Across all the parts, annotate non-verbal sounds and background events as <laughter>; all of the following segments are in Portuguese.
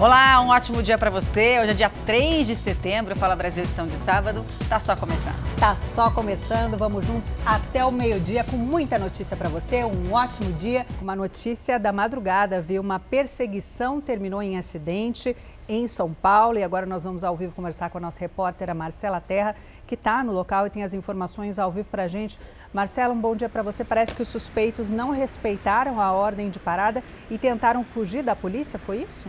Olá, um ótimo dia para você. Hoje é dia 3 de setembro, Fala Brasil edição de sábado. Tá só começando. Tá só começando. Vamos juntos até o meio-dia com muita notícia para você. Um ótimo dia. Uma notícia da madrugada, viu? Uma perseguição terminou em acidente em São Paulo e agora nós vamos ao vivo conversar com a nossa repórter a Marcela Terra, que está no local e tem as informações ao vivo para a gente. Marcela, um bom dia para você. Parece que os suspeitos não respeitaram a ordem de parada e tentaram fugir da polícia, foi isso?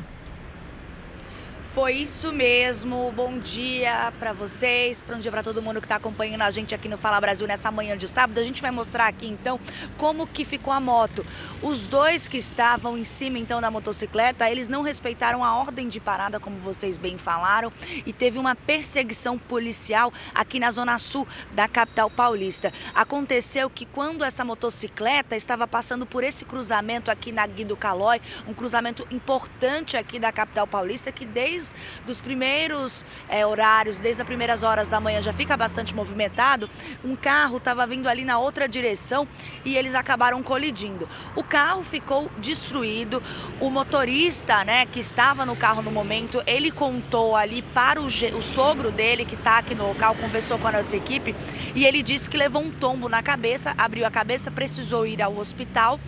Foi isso mesmo. Bom dia para vocês, bom dia para todo mundo que está acompanhando a gente aqui no Fala Brasil nessa manhã de sábado. A gente vai mostrar aqui então como que ficou a moto. Os dois que estavam em cima então da motocicleta, eles não respeitaram a ordem de parada, como vocês bem falaram, e teve uma perseguição policial aqui na zona sul da capital paulista. Aconteceu que quando essa motocicleta estava passando por esse cruzamento aqui na Guido Calói, um cruzamento importante aqui da capital paulista que desde desde os primeiros é, horários, desde as primeiras horas da manhã já fica bastante movimentado, um carro estava vindo ali na outra direção e eles acabaram colidindo. O carro ficou destruído, o motorista né, que estava no carro no momento, ele contou ali para o, o sogro dele que está aqui no local, conversou com a nossa equipe e ele disse que levou um tombo na cabeça, abriu a cabeça, precisou ir ao hospital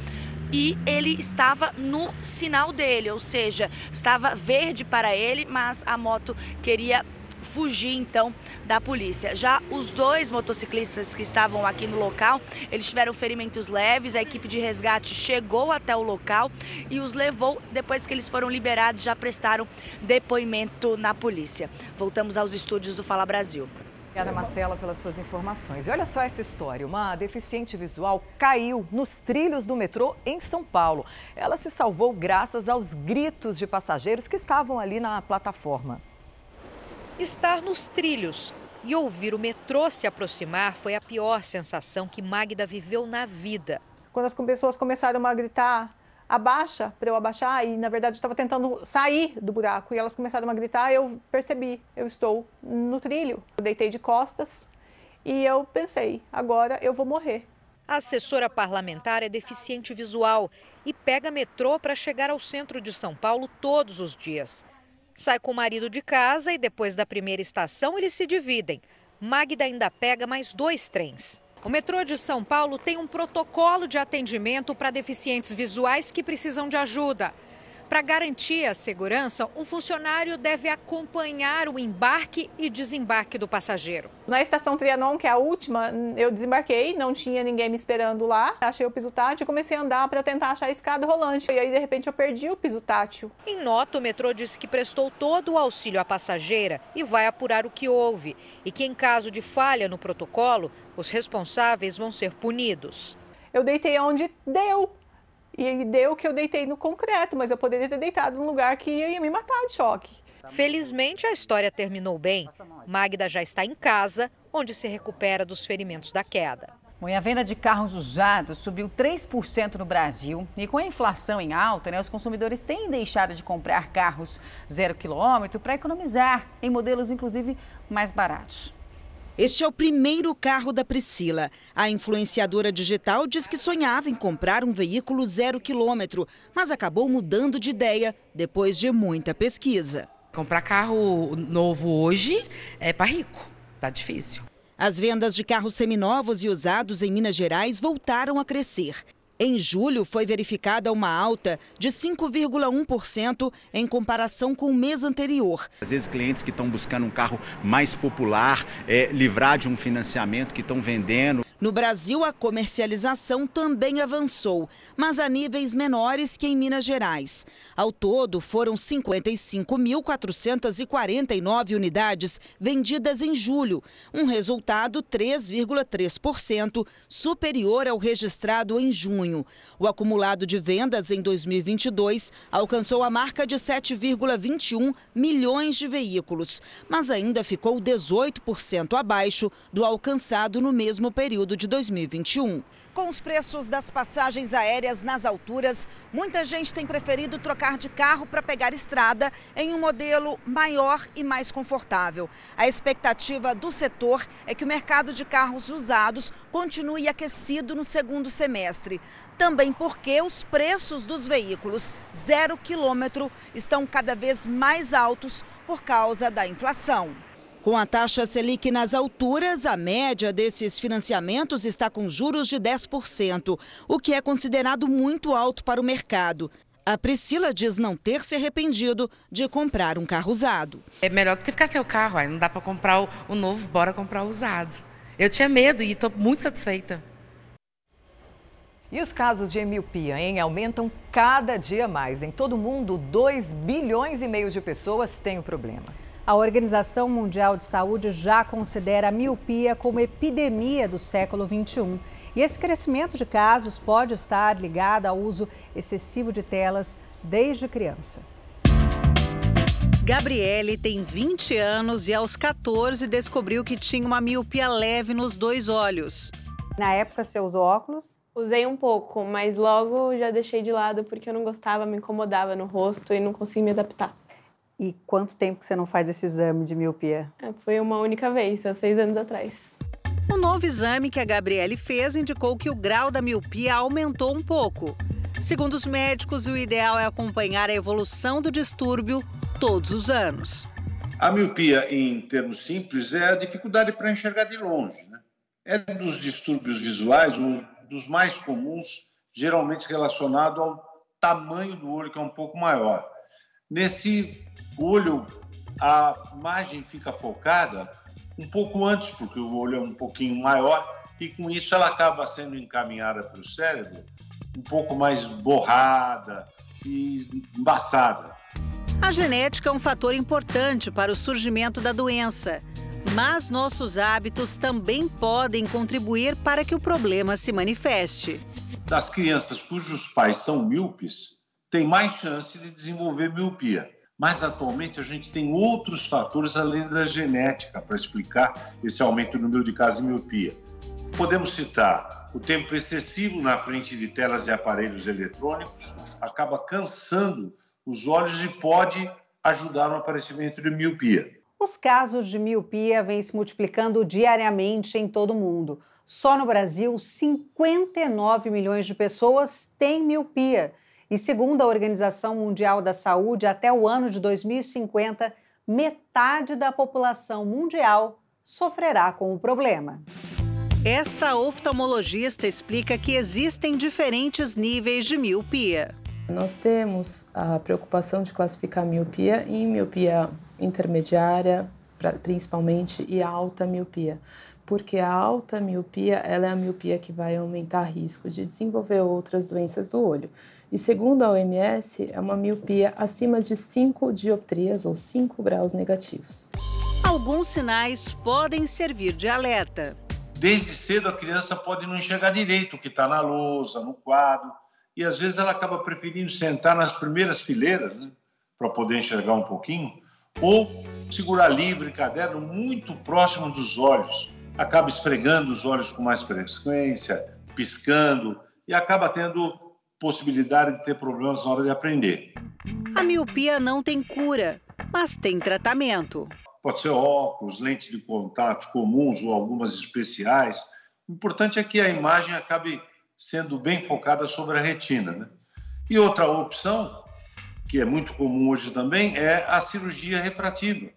e ele estava no sinal dele, ou seja, estava verde para ele, mas a moto queria fugir então da polícia. Já os dois motociclistas que estavam aqui no local, eles tiveram ferimentos leves, a equipe de resgate chegou até o local e os levou, depois que eles foram liberados, já prestaram depoimento na polícia. Voltamos aos estúdios do Fala Brasil. Obrigada, Marcela, pelas suas informações. E olha só essa história: uma deficiente visual caiu nos trilhos do metrô em São Paulo. Ela se salvou graças aos gritos de passageiros que estavam ali na plataforma. Estar nos trilhos e ouvir o metrô se aproximar foi a pior sensação que Magda viveu na vida. Quando as pessoas começaram a gritar abaixa para eu abaixar e na verdade estava tentando sair do buraco e elas começaram a gritar, eu percebi, eu estou no trilho. Eu deitei de costas e eu pensei, agora eu vou morrer. A assessora parlamentar é deficiente visual e pega metrô para chegar ao centro de São Paulo todos os dias. Sai com o marido de casa e depois da primeira estação eles se dividem. Magda ainda pega mais dois trens. O metrô de São Paulo tem um protocolo de atendimento para deficientes visuais que precisam de ajuda. Para garantir a segurança, um funcionário deve acompanhar o embarque e desembarque do passageiro. Na estação Trianon, que é a última, eu desembarquei, não tinha ninguém me esperando lá. Achei o piso tátil e comecei a andar para tentar achar a escada rolante. E aí, de repente, eu perdi o piso tátil. Em nota, o metrô disse que prestou todo o auxílio à passageira e vai apurar o que houve. E que, em caso de falha no protocolo, os responsáveis vão ser punidos. Eu deitei onde deu e deu que eu deitei no concreto, mas eu poderia ter deitado num lugar que ia me matar de choque. Felizmente a história terminou bem. Magda já está em casa, onde se recupera dos ferimentos da queda. Bom, e a venda de carros usados subiu 3% no Brasil. E com a inflação em alta, né, os consumidores têm deixado de comprar carros zero quilômetro para economizar em modelos, inclusive, mais baratos. Este é o primeiro carro da Priscila. A influenciadora digital diz que sonhava em comprar um veículo zero quilômetro, mas acabou mudando de ideia depois de muita pesquisa. Comprar carro novo hoje é para rico, tá difícil. As vendas de carros seminovos e usados em Minas Gerais voltaram a crescer. Em julho, foi verificada uma alta de 5,1% em comparação com o mês anterior. Às vezes, clientes que estão buscando um carro mais popular, é, livrar de um financiamento que estão vendendo. No Brasil, a comercialização também avançou, mas a níveis menores que em Minas Gerais. Ao todo, foram 55.449 unidades vendidas em julho, um resultado 3,3% superior ao registrado em junho. O acumulado de vendas em 2022 alcançou a marca de 7,21 milhões de veículos, mas ainda ficou 18% abaixo do alcançado no mesmo período período de 2021. Com os preços das passagens aéreas nas alturas, muita gente tem preferido trocar de carro para pegar estrada em um modelo maior e mais confortável. A expectativa do setor é que o mercado de carros usados continue aquecido no segundo semestre. Também porque os preços dos veículos zero quilômetro estão cada vez mais altos por causa da inflação. Com a taxa Selic nas alturas, a média desses financiamentos está com juros de 10%, o que é considerado muito alto para o mercado. A Priscila diz não ter se arrependido de comprar um carro usado. É melhor do que ficar sem o carro, aí não dá para comprar o novo, bora comprar o usado. Eu tinha medo e estou muito satisfeita. E os casos de miopia, hein, aumentam cada dia mais. Em todo o mundo, 2 bilhões e meio de pessoas têm o problema. A Organização Mundial de Saúde já considera a miopia como epidemia do século XXI. E esse crescimento de casos pode estar ligado ao uso excessivo de telas desde criança. Gabriele tem 20 anos e aos 14 descobriu que tinha uma miopia leve nos dois olhos. Na época você usou óculos? Usei um pouco, mas logo já deixei de lado porque eu não gostava, me incomodava no rosto e não conseguia me adaptar. E quanto tempo que você não faz esse exame de miopia? É, foi uma única vez, há seis anos atrás. O novo exame que a Gabriele fez indicou que o grau da miopia aumentou um pouco. Segundo os médicos, o ideal é acompanhar a evolução do distúrbio todos os anos. A miopia, em termos simples, é a dificuldade para enxergar de longe. Né? É dos distúrbios visuais, um dos mais comuns, geralmente relacionado ao tamanho do olho, que é um pouco maior. Nesse olho, a imagem fica focada um pouco antes, porque o olho é um pouquinho maior, e com isso ela acaba sendo encaminhada para o cérebro um pouco mais borrada e embaçada. A genética é um fator importante para o surgimento da doença, mas nossos hábitos também podem contribuir para que o problema se manifeste. Das crianças cujos pais são míopes, tem mais chance de desenvolver miopia. Mas atualmente a gente tem outros fatores além da genética para explicar esse aumento no número de casos de miopia. Podemos citar o tempo excessivo na frente de telas e aparelhos eletrônicos, acaba cansando os olhos e pode ajudar no aparecimento de miopia. Os casos de miopia vêm se multiplicando diariamente em todo o mundo. Só no Brasil, 59 milhões de pessoas têm miopia. E segundo a Organização Mundial da Saúde, até o ano de 2050, metade da população mundial sofrerá com o problema. Esta oftalmologista explica que existem diferentes níveis de miopia. Nós temos a preocupação de classificar a miopia em miopia intermediária, principalmente, e alta miopia porque a alta miopia ela é a miopia que vai aumentar risco de desenvolver outras doenças do olho. E segundo a OMS, é uma miopia acima de 5 dioptrias ou 5 graus negativos. Alguns sinais podem servir de alerta. Desde cedo a criança pode não enxergar direito o que está na lousa, no quadro, e às vezes ela acaba preferindo sentar nas primeiras fileiras né, para poder enxergar um pouquinho, ou segurar livro e caderno muito próximo dos olhos. Acaba esfregando os olhos com mais frequência, piscando e acaba tendo possibilidade de ter problemas na hora de aprender. A miopia não tem cura, mas tem tratamento. Pode ser óculos, lentes de contato comuns ou algumas especiais. O importante é que a imagem acabe sendo bem focada sobre a retina. Né? E outra opção, que é muito comum hoje também, é a cirurgia refrativa,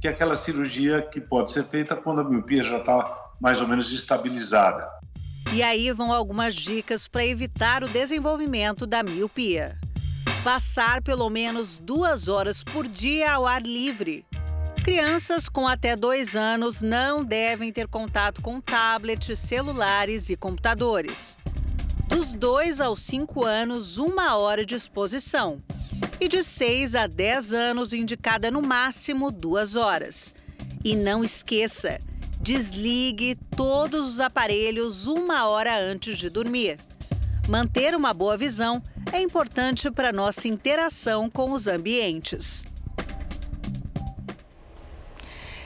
que é aquela cirurgia que pode ser feita quando a miopia já está mais ou menos estabilizada. E aí vão algumas dicas para evitar o desenvolvimento da miopia. Passar pelo menos duas horas por dia ao ar livre. Crianças com até dois anos não devem ter contato com tablets, celulares e computadores. Dos 2 aos 5 anos, uma hora de exposição. E de 6 a 10 anos, indicada no máximo duas horas. E não esqueça, Desligue todos os aparelhos uma hora antes de dormir. Manter uma boa visão é importante para nossa interação com os ambientes.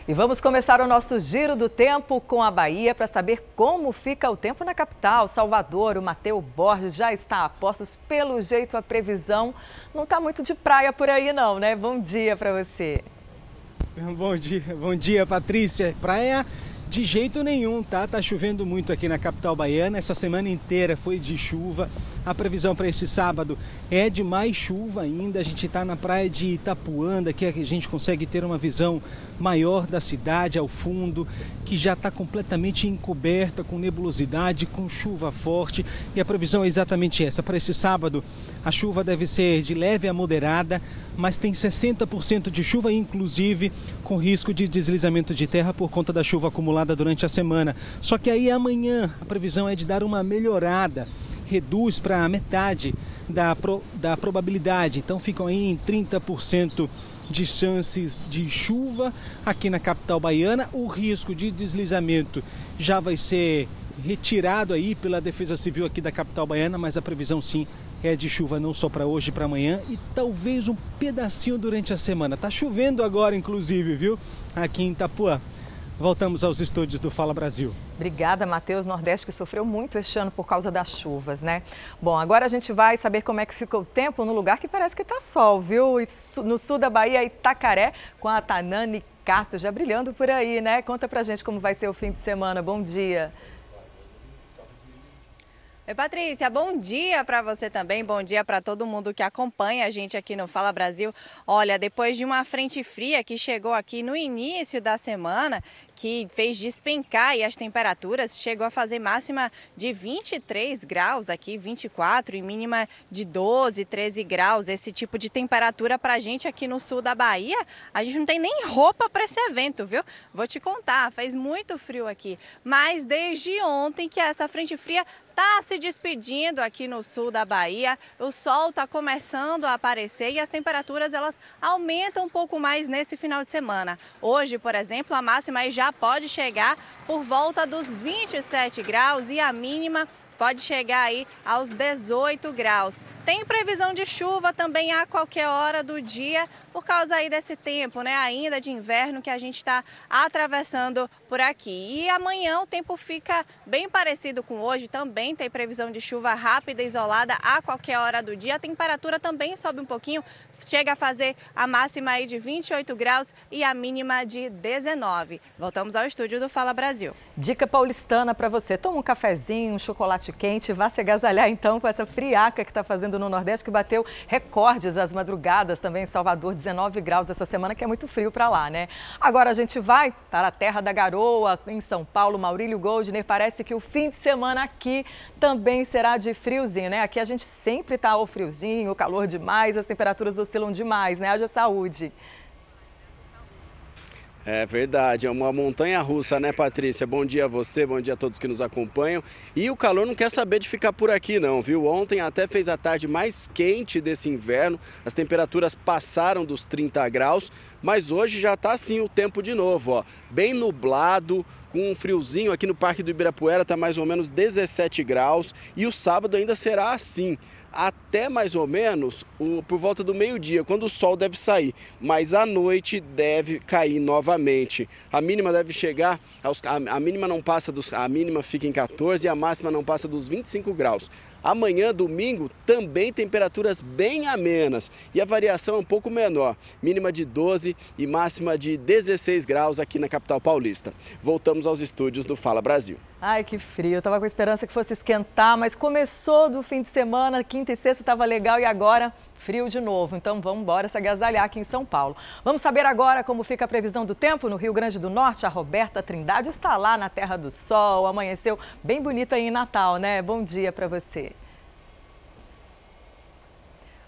E vamos começar o nosso giro do tempo com a Bahia para saber como fica o tempo na capital, Salvador. O Mateu Borges já está a postos. Pelo jeito, a previsão não está muito de praia por aí, não, né? Bom dia para você. <laughs> Bom dia, bom dia, Patrícia. Praia de jeito nenhum, tá? Tá chovendo muito aqui na capital baiana. Essa semana inteira foi de chuva. A previsão para esse sábado é de mais chuva ainda. A gente está na praia de Itapuanda, que a gente consegue ter uma visão maior da cidade ao fundo, que já está completamente encoberta com nebulosidade, com chuva forte. E a previsão é exatamente essa. Para esse sábado, a chuva deve ser de leve a moderada, mas tem 60% de chuva, inclusive com risco de deslizamento de terra por conta da chuva acumulada durante a semana. Só que aí amanhã a previsão é de dar uma melhorada reduz para metade da, pro, da probabilidade. Então ficam aí em 30% de chances de chuva aqui na capital baiana. O risco de deslizamento já vai ser retirado aí pela Defesa Civil aqui da capital baiana, mas a previsão sim é de chuva não só para hoje, para amanhã e talvez um pedacinho durante a semana. Tá chovendo agora, inclusive, viu? Aqui em Itapuã. Voltamos aos estúdios do Fala Brasil. Obrigada, Matheus. Nordeste que sofreu muito este ano por causa das chuvas, né? Bom, agora a gente vai saber como é que ficou o tempo no lugar que parece que está sol, viu? No sul da Bahia, Itacaré, com a Tanane Cássio já brilhando por aí, né? Conta pra gente como vai ser o fim de semana. Bom dia. Oi, Patrícia, bom dia para você também, bom dia para todo mundo que acompanha a gente aqui no Fala Brasil. Olha, depois de uma frente fria que chegou aqui no início da semana, que fez despencar e as temperaturas chegou a fazer máxima de 23 graus aqui, 24 e mínima de 12, 13 graus. Esse tipo de temperatura para a gente aqui no sul da Bahia, a gente não tem nem roupa para esse evento, viu? Vou te contar, faz muito frio aqui. Mas desde ontem que essa frente fria está se despedindo aqui no sul da Bahia. O sol está começando a aparecer e as temperaturas elas aumentam um pouco mais nesse final de semana. Hoje, por exemplo, a máxima já pode chegar por volta dos 27 graus e a mínima pode chegar aí aos 18 graus. Tem previsão de chuva também a qualquer hora do dia, por causa aí desse tempo, né, ainda de inverno que a gente está atravessando por aqui. E amanhã o tempo fica bem parecido com hoje, também tem previsão de chuva rápida, isolada a qualquer hora do dia. A temperatura também sobe um pouquinho, chega a fazer a máxima aí de 28 graus e a mínima de 19. Voltamos ao estúdio do Fala Brasil. Dica paulistana para você, toma um cafezinho, um chocolate quente, vá se agasalhar então com essa friaca que está fazendo no Nordeste, que bateu recordes às madrugadas também em Salvador, 19 graus essa semana, que é muito frio para lá, né? Agora a gente vai para a terra da garoa, em São Paulo, Maurílio Goldner. Parece que o fim de semana aqui também será de friozinho, né? Aqui a gente sempre está ao friozinho, calor demais, as temperaturas oscilam demais, né? Haja saúde. É verdade, é uma montanha russa, né, Patrícia? Bom dia a você, bom dia a todos que nos acompanham. E o calor não quer saber de ficar por aqui, não, viu? Ontem até fez a tarde mais quente desse inverno, as temperaturas passaram dos 30 graus, mas hoje já está assim o tempo de novo, ó. Bem nublado, com um friozinho aqui no Parque do Ibirapuera, está mais ou menos 17 graus, e o sábado ainda será assim até mais ou menos o, por volta do meio-dia, quando o sol deve sair, mas à noite deve cair novamente. A mínima deve chegar aos, a, a mínima não passa dos a mínima fica em 14 e a máxima não passa dos 25 graus. Amanhã, domingo, também temperaturas bem amenas e a variação é um pouco menor, mínima de 12 e máxima de 16 graus aqui na capital paulista. Voltamos aos estúdios do Fala Brasil. Ai, que frio. Eu tava com esperança que fosse esquentar, mas começou do fim de semana, quinta e sexta estava legal e agora frio de novo. Então vamos embora se agasalhar aqui em São Paulo. Vamos saber agora como fica a previsão do tempo no Rio Grande do Norte. A Roberta Trindade está lá na Terra do Sol. Amanheceu bem bonita aí em Natal, né? Bom dia para você.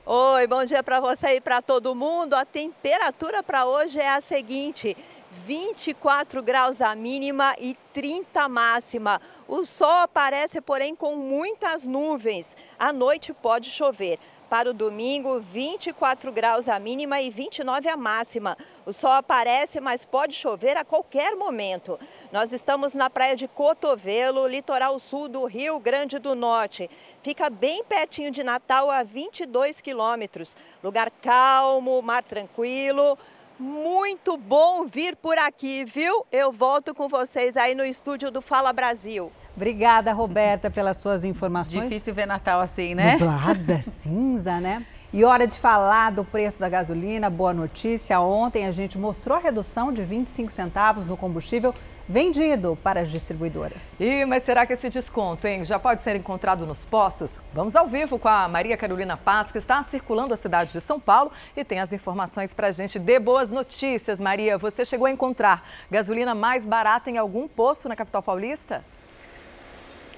Oi, bom dia para você e para todo mundo. A temperatura para hoje é a seguinte: 24 graus a mínima e 30 máxima. O sol aparece, porém, com muitas nuvens. À noite pode chover. Para o domingo, 24 graus a mínima e 29 a máxima. O sol aparece, mas pode chover a qualquer momento. Nós estamos na praia de Cotovelo, litoral sul do Rio Grande do Norte. Fica bem pertinho de Natal, a 22 quilômetros. Lugar calmo, mar tranquilo muito bom vir por aqui, viu? Eu volto com vocês aí no estúdio do Fala Brasil. Obrigada, Roberta, pelas suas informações. Difícil ver Natal assim, né? Nublada, cinza, né? E hora de falar do preço da gasolina. Boa notícia. Ontem a gente mostrou a redução de 25 centavos no combustível vendido para as distribuidoras. Ih, mas será que esse desconto, hein, já pode ser encontrado nos postos? Vamos ao vivo com a Maria Carolina Paz, que está circulando a cidade de São Paulo e tem as informações para a gente. Dê boas notícias, Maria. Você chegou a encontrar gasolina mais barata em algum posto na capital paulista?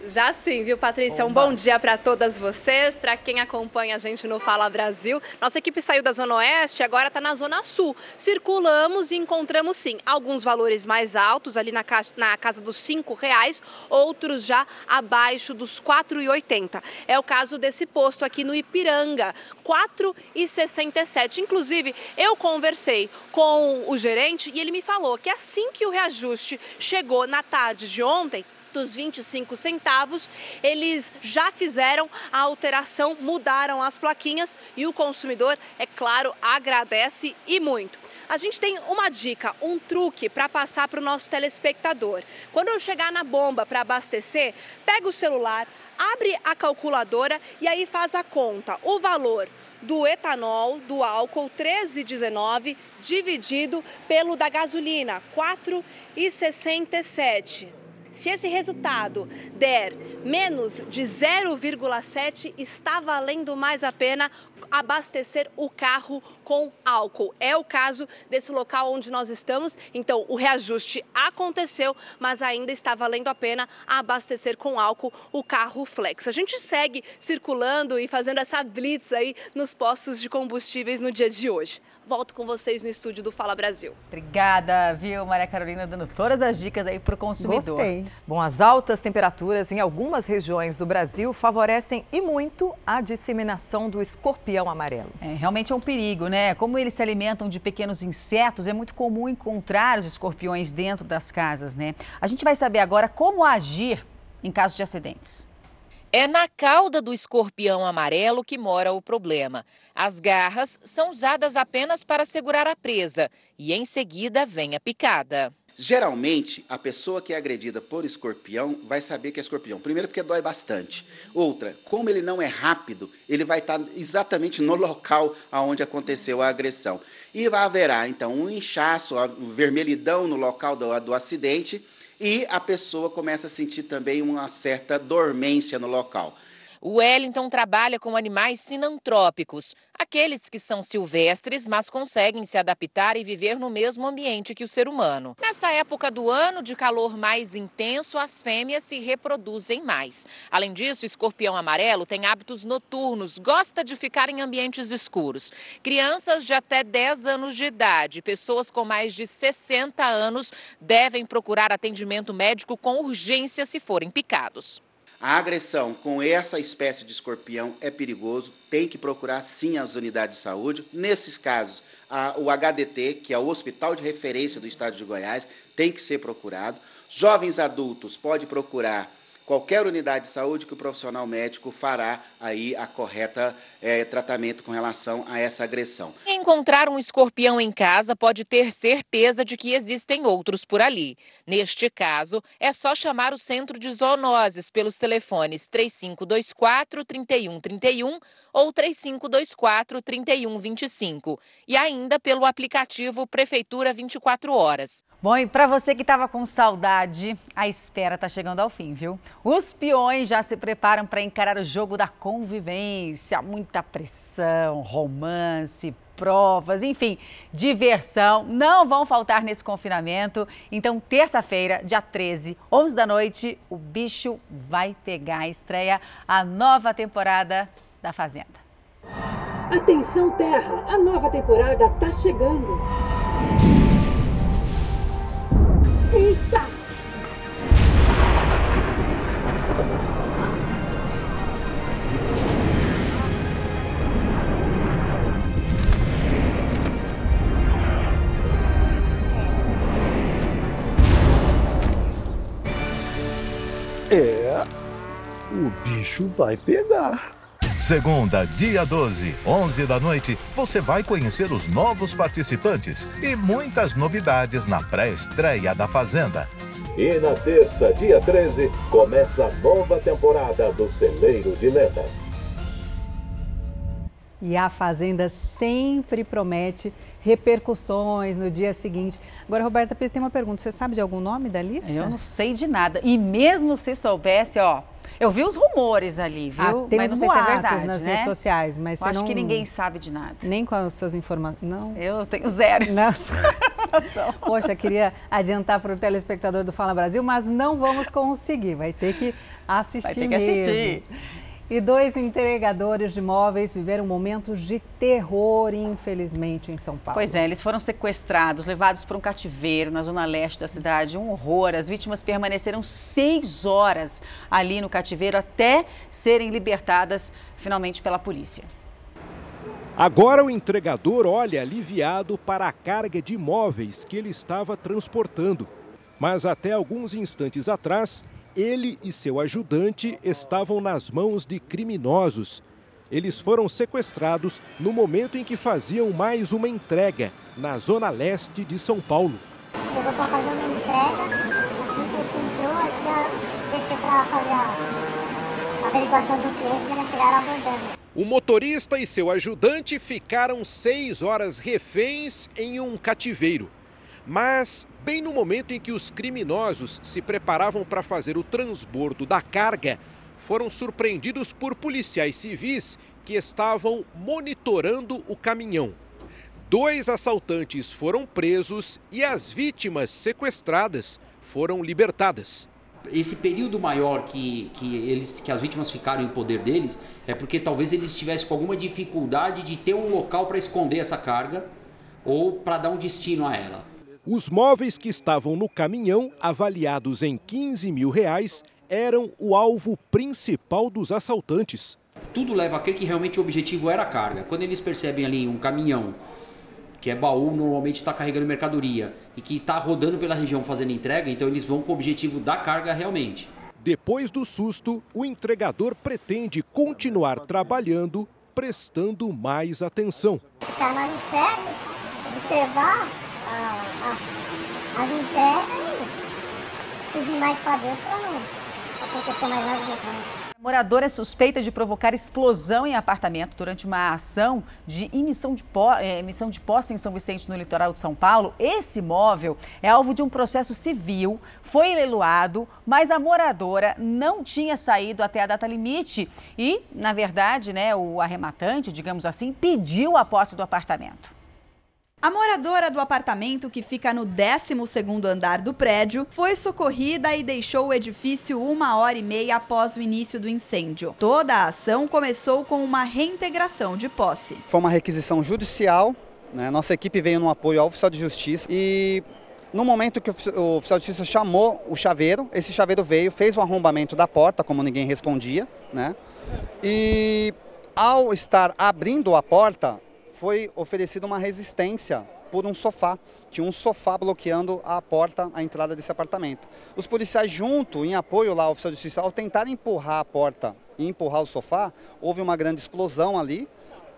Já sim, viu, Patrícia? Um bom dia para todas vocês, para quem acompanha a gente no Fala Brasil. Nossa equipe saiu da Zona Oeste e agora está na Zona Sul. Circulamos e encontramos, sim, alguns valores mais altos, ali na, na casa dos cinco reais, outros já abaixo dos 4,80. É o caso desse posto aqui no Ipiranga, 4,67. Inclusive, eu conversei com o gerente e ele me falou que assim que o reajuste chegou na tarde de ontem, dos 25 centavos, eles já fizeram a alteração, mudaram as plaquinhas e o consumidor, é claro, agradece e muito. A gente tem uma dica, um truque para passar para o nosso telespectador. Quando eu chegar na bomba para abastecer, pega o celular, abre a calculadora e aí faz a conta. O valor do etanol, do álcool 13,19 dividido pelo da gasolina 4,67. Se esse resultado der menos de 0,7, está valendo mais a pena abastecer o carro com álcool. É o caso desse local onde nós estamos. Então, o reajuste aconteceu, mas ainda está valendo a pena abastecer com álcool o carro Flex. A gente segue circulando e fazendo essa blitz aí nos postos de combustíveis no dia de hoje volto com vocês no estúdio do Fala Brasil. Obrigada, viu, Maria Carolina, dando todas as dicas aí para o consumidor. Gostei. Bom, as altas temperaturas em algumas regiões do Brasil favorecem e muito a disseminação do escorpião amarelo. É, realmente é um perigo, né? Como eles se alimentam de pequenos insetos, é muito comum encontrar os escorpiões dentro das casas, né? A gente vai saber agora como agir em caso de acidentes. É na cauda do escorpião amarelo que mora o problema. As garras são usadas apenas para segurar a presa e em seguida vem a picada. Geralmente, a pessoa que é agredida por escorpião vai saber que é escorpião. Primeiro, porque dói bastante. Outra, como ele não é rápido, ele vai estar exatamente no local onde aconteceu a agressão. E haverá, então, um inchaço, vermelhidão no local do, do acidente e a pessoa começa a sentir também uma certa dormência no local. O Wellington trabalha com animais sinantrópicos, aqueles que são silvestres, mas conseguem se adaptar e viver no mesmo ambiente que o ser humano. Nessa época do ano de calor mais intenso, as fêmeas se reproduzem mais. Além disso, o escorpião amarelo tem hábitos noturnos, gosta de ficar em ambientes escuros. Crianças de até 10 anos de idade, pessoas com mais de 60 anos devem procurar atendimento médico com urgência se forem picados. A agressão com essa espécie de escorpião é perigoso, tem que procurar sim as unidades de saúde. Nesses casos, a, o HDT, que é o Hospital de Referência do Estado de Goiás, tem que ser procurado. Jovens adultos pode procurar qualquer unidade de saúde que o profissional médico fará aí a correta é, tratamento com relação a essa agressão. Encontrar um escorpião em casa pode ter certeza de que existem outros por ali. Neste caso, é só chamar o centro de zoonoses pelos telefones 3524 3131 ou 3524 3125 e ainda pelo aplicativo Prefeitura 24 Horas. Bom, e para você que estava com saudade, a espera está chegando ao fim, viu? Os peões já se preparam para encarar o jogo da convivência. Muita pressão, romance, provas, enfim, diversão. Não vão faltar nesse confinamento. Então, terça-feira, dia 13, 11 da noite, o bicho vai pegar. Estreia a nova temporada da Fazenda. Atenção, Terra! A nova temporada tá chegando! Eita! É, o bicho vai pegar. Segunda, dia 12, 11 da noite, você vai conhecer os novos participantes e muitas novidades na pré-estreia da Fazenda. E na terça, dia 13, começa a nova temporada do Celeiro de Lendas. E a Fazenda sempre promete repercussões no dia seguinte. Agora, Roberta Pires, tem uma pergunta. Você sabe de algum nome da lista? Eu não sei de nada. E mesmo se soubesse, ó, eu vi os rumores ali, viu? Ah, tem mas não sei se é verdade, nas né? redes sociais, mas eu acho não... que ninguém sabe de nada. Nem com as suas informações, não? Eu tenho zero. <laughs> Não. Poxa, queria adiantar para o telespectador do Fala Brasil, mas não vamos conseguir. Vai ter que assistir Vai ter que mesmo. assistir. E dois entregadores de imóveis viveram momentos de terror, infelizmente, em São Paulo. Pois é, eles foram sequestrados, levados para um cativeiro na zona leste da cidade. Um horror. As vítimas permaneceram seis horas ali no cativeiro até serem libertadas finalmente pela polícia. Agora o entregador olha aliviado para a carga de imóveis que ele estava transportando. Mas até alguns instantes atrás, ele e seu ajudante estavam nas mãos de criminosos. Eles foram sequestrados no momento em que faziam mais uma entrega na zona leste de São Paulo. Para fazer uma entrega, assim que entrou, a para fazer a averiguação do cliente e já chegaram abordando. O motorista e seu ajudante ficaram seis horas reféns em um cativeiro. Mas, bem no momento em que os criminosos se preparavam para fazer o transbordo da carga, foram surpreendidos por policiais civis que estavam monitorando o caminhão. Dois assaltantes foram presos e as vítimas sequestradas foram libertadas. Esse período maior que, que, eles, que as vítimas ficaram em poder deles é porque talvez eles estivessem com alguma dificuldade de ter um local para esconder essa carga ou para dar um destino a ela. Os móveis que estavam no caminhão, avaliados em 15 mil reais, eram o alvo principal dos assaltantes. Tudo leva a crer que realmente o objetivo era a carga. Quando eles percebem ali um caminhão, que é baú, normalmente está carregando mercadoria, e que está rodando pela região fazendo entrega, então eles vão com o objetivo da carga realmente. Depois do susto, o entregador pretende continuar trabalhando, prestando mais atenção. Ficar mais esperto, observar a, a, as entregas e pedir mais para Deus para não acontecer mais nada errado. A moradora é suspeita de provocar explosão em apartamento durante uma ação de emissão de, pó, é, emissão de posse em São Vicente, no litoral de São Paulo. Esse imóvel é alvo de um processo civil, foi leiloado, mas a moradora não tinha saído até a data limite e, na verdade, né, o arrematante, digamos assim, pediu a posse do apartamento. A moradora do apartamento, que fica no 12º andar do prédio, foi socorrida e deixou o edifício uma hora e meia após o início do incêndio. Toda a ação começou com uma reintegração de posse. Foi uma requisição judicial, né? nossa equipe veio no apoio ao oficial de justiça e no momento que o oficial de justiça chamou o chaveiro, esse chaveiro veio, fez o arrombamento da porta, como ninguém respondia, né? E ao estar abrindo a porta, foi oferecida uma resistência por um sofá. Tinha um sofá bloqueando a porta, a entrada desse apartamento. Os policiais, junto, em apoio lá ao oficial de justiça, ao tentar empurrar a porta e empurrar o sofá, houve uma grande explosão ali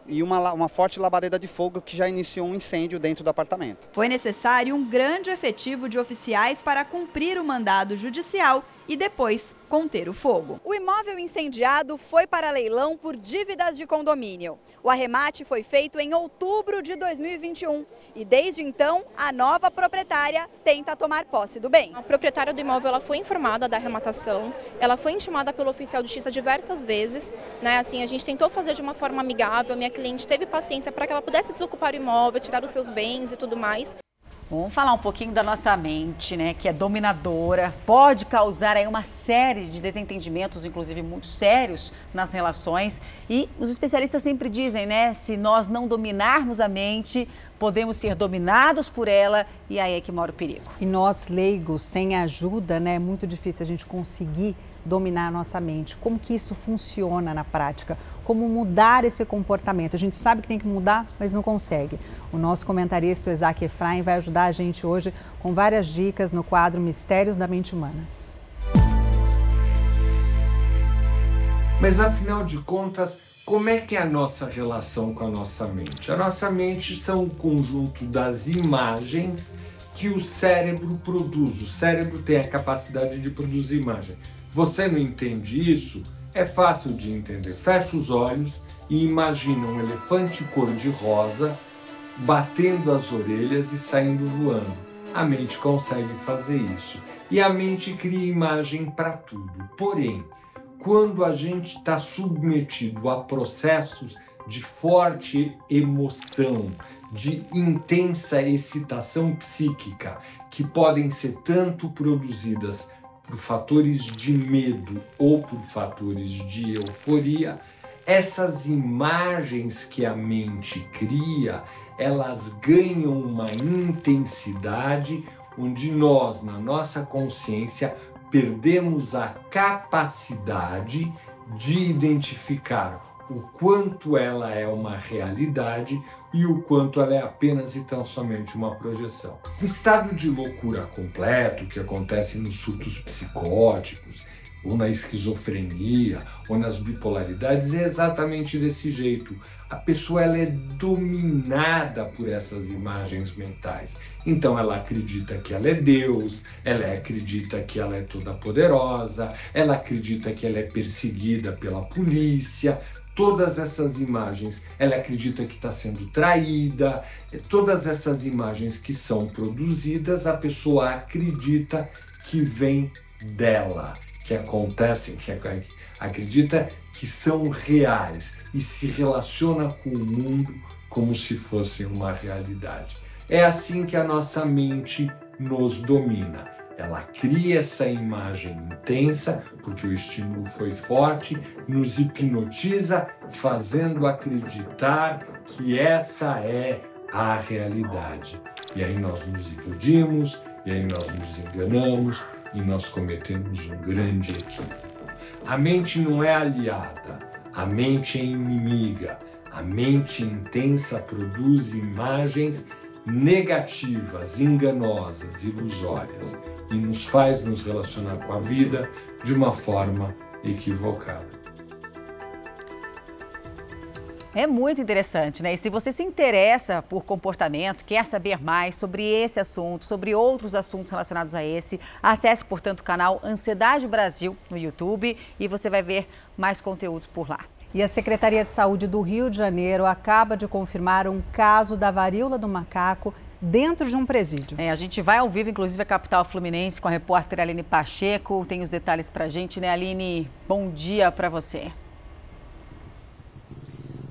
e uma, uma forte labareda de fogo que já iniciou um incêndio dentro do apartamento. Foi necessário um grande efetivo de oficiais para cumprir o mandado judicial e depois conter o fogo. O imóvel incendiado foi para leilão por dívidas de condomínio. O arremate foi feito em outubro de 2021 e desde então a nova proprietária tenta tomar posse do bem. A proprietária do imóvel ela foi informada da arrematação, ela foi intimada pelo oficial de justiça diversas vezes, né? Assim, a gente tentou fazer de uma forma amigável, minha cliente teve paciência para que ela pudesse desocupar o imóvel, tirar os seus bens e tudo mais. Vamos falar um pouquinho da nossa mente, né, que é dominadora, pode causar aí uma série de desentendimentos, inclusive muito sérios nas relações. E os especialistas sempre dizem, né, se nós não dominarmos a mente, podemos ser dominados por ela e aí é que mora o perigo. E nós leigos, sem ajuda, né, é muito difícil a gente conseguir dominar a nossa mente. Como que isso funciona na prática? Como mudar esse comportamento? A gente sabe que tem que mudar, mas não consegue. O nosso comentarista Isaac Efraim vai ajudar a gente hoje com várias dicas no quadro Mistérios da Mente Humana. Mas afinal de contas, Como é que é a nossa relação com a nossa mente? A nossa mente são um conjunto das imagens que o cérebro produz. O cérebro tem a capacidade de produzir imagem. Você não entende isso? É fácil de entender. Fecha os olhos e imagina um elefante cor-de-rosa batendo as orelhas e saindo voando. A mente consegue fazer isso. E a mente cria imagem para tudo. Porém, quando a gente está submetido a processos de forte emoção, de intensa excitação psíquica, que podem ser tanto produzidas por fatores de medo ou por fatores de euforia, essas imagens que a mente cria, elas ganham uma intensidade onde nós, na nossa consciência, perdemos a capacidade de identificar o quanto ela é uma realidade e o quanto ela é apenas e tão somente uma projeção. O estado de loucura completo que acontece nos surtos psicóticos, ou na esquizofrenia, ou nas bipolaridades, é exatamente desse jeito. A pessoa ela é dominada por essas imagens mentais. Então ela acredita que ela é Deus, ela acredita que ela é toda poderosa, ela acredita que ela é perseguida pela polícia. Todas essas imagens, ela acredita que está sendo traída, todas essas imagens que são produzidas, a pessoa acredita que vem dela que acontecem, que acredita que são reais e se relaciona com o mundo como se fosse uma realidade. É assim que a nossa mente nos domina. Ela cria essa imagem intensa, porque o estímulo foi forte, nos hipnotiza, fazendo acreditar que essa é a realidade. E aí nós nos iludimos, e aí nós nos enganamos, e nós cometemos um grande equívoco. A mente não é aliada, a mente é inimiga. A mente intensa produz imagens negativas, enganosas, ilusórias e nos faz nos relacionar com a vida de uma forma equivocada. É muito interessante, né? E se você se interessa por comportamento, quer saber mais sobre esse assunto, sobre outros assuntos relacionados a esse, acesse, portanto, o canal Ansiedade Brasil no YouTube e você vai ver mais conteúdos por lá. E a Secretaria de Saúde do Rio de Janeiro acaba de confirmar um caso da varíola do macaco dentro de um presídio. É, a gente vai ao vivo, inclusive, a capital fluminense com a repórter Aline Pacheco. Tem os detalhes para a gente, né, Aline? Bom dia para você.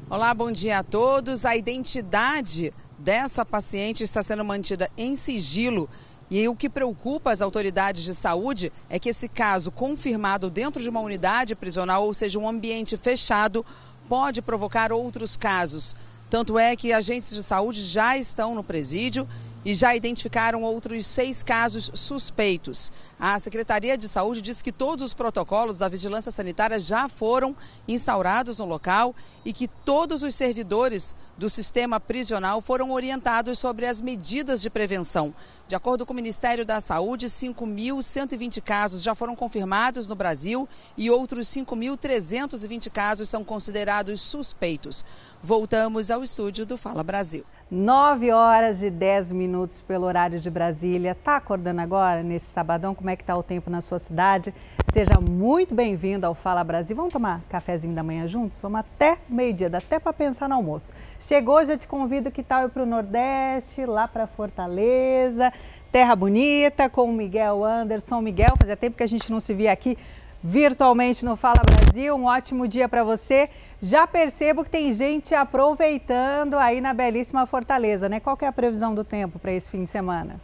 Olá, bom dia a todos. A identidade dessa paciente está sendo mantida em sigilo. E o que preocupa as autoridades de saúde é que esse caso, confirmado dentro de uma unidade prisional, ou seja, um ambiente fechado, pode provocar outros casos. Tanto é que agentes de saúde já estão no presídio e já identificaram outros seis casos suspeitos. A Secretaria de Saúde diz que todos os protocolos da vigilância sanitária já foram instaurados no local e que todos os servidores do sistema prisional foram orientados sobre as medidas de prevenção. De acordo com o Ministério da Saúde, 5.120 casos já foram confirmados no Brasil e outros 5.320 casos são considerados suspeitos. Voltamos ao estúdio do Fala Brasil. 9 horas e 10 minutos pelo horário de Brasília. Tá acordando agora nesse sabadão? Como é que tá o tempo na sua cidade? Seja muito bem-vindo ao Fala Brasil. Vamos tomar cafezinho da manhã juntos? Vamos até meio-dia, dá até para pensar no almoço. Chegou, já te convido que tal ir para o Nordeste, lá para Fortaleza, terra bonita, com o Miguel Anderson. Miguel, fazia tempo que a gente não se via aqui virtualmente no Fala Brasil. Um ótimo dia para você. Já percebo que tem gente aproveitando aí na belíssima Fortaleza, né? Qual é a previsão do tempo para esse fim de semana?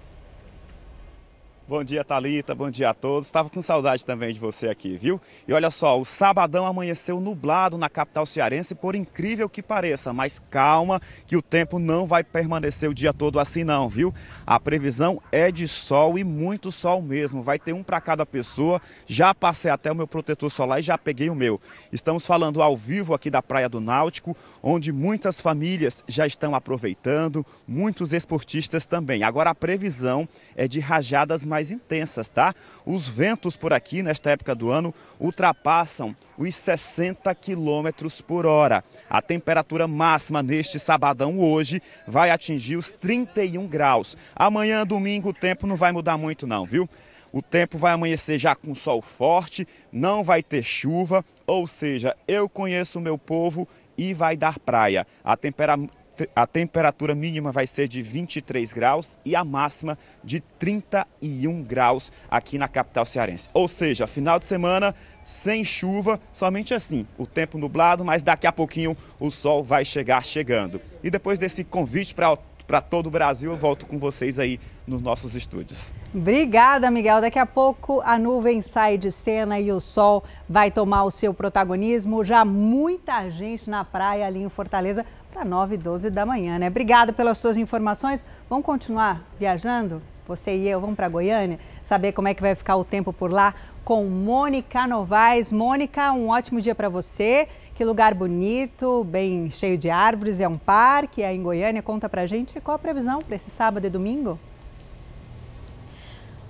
Bom dia, Talita. Bom dia a todos. Estava com saudade também de você aqui, viu? E olha só, o sabadão amanheceu nublado na capital cearense, por incrível que pareça, mas calma que o tempo não vai permanecer o dia todo assim não, viu? A previsão é de sol e muito sol mesmo. Vai ter um para cada pessoa. Já passei até o meu protetor solar e já peguei o meu. Estamos falando ao vivo aqui da Praia do Náutico, onde muitas famílias já estão aproveitando, muitos esportistas também. Agora a previsão é de rajadas mais mais intensas, tá? Os ventos por aqui, nesta época do ano, ultrapassam os 60 quilômetros por hora. A temperatura máxima neste sabadão hoje vai atingir os 31 graus. Amanhã, domingo, o tempo não vai mudar muito não, viu? O tempo vai amanhecer já com sol forte, não vai ter chuva, ou seja, eu conheço o meu povo e vai dar praia. A temperatura a temperatura mínima vai ser de 23 graus e a máxima de 31 graus aqui na capital cearense. Ou seja, final de semana sem chuva, somente assim, o tempo nublado, mas daqui a pouquinho o sol vai chegar chegando. E depois desse convite para para todo o Brasil. Eu volto com vocês aí nos nossos estúdios. Obrigada, Miguel. Daqui a pouco a nuvem sai de cena e o sol vai tomar o seu protagonismo. Já muita gente na praia ali em Fortaleza para 9 e 12 da manhã, né? Obrigada pelas suas informações. Vamos continuar viajando? Você e eu, vamos para Goiânia, saber como é que vai ficar o tempo por lá com Mônica Novaes. Mônica, um ótimo dia para você. Que lugar bonito, bem cheio de árvores, é um parque aí em Goiânia. Conta pra gente qual a previsão para esse sábado e domingo?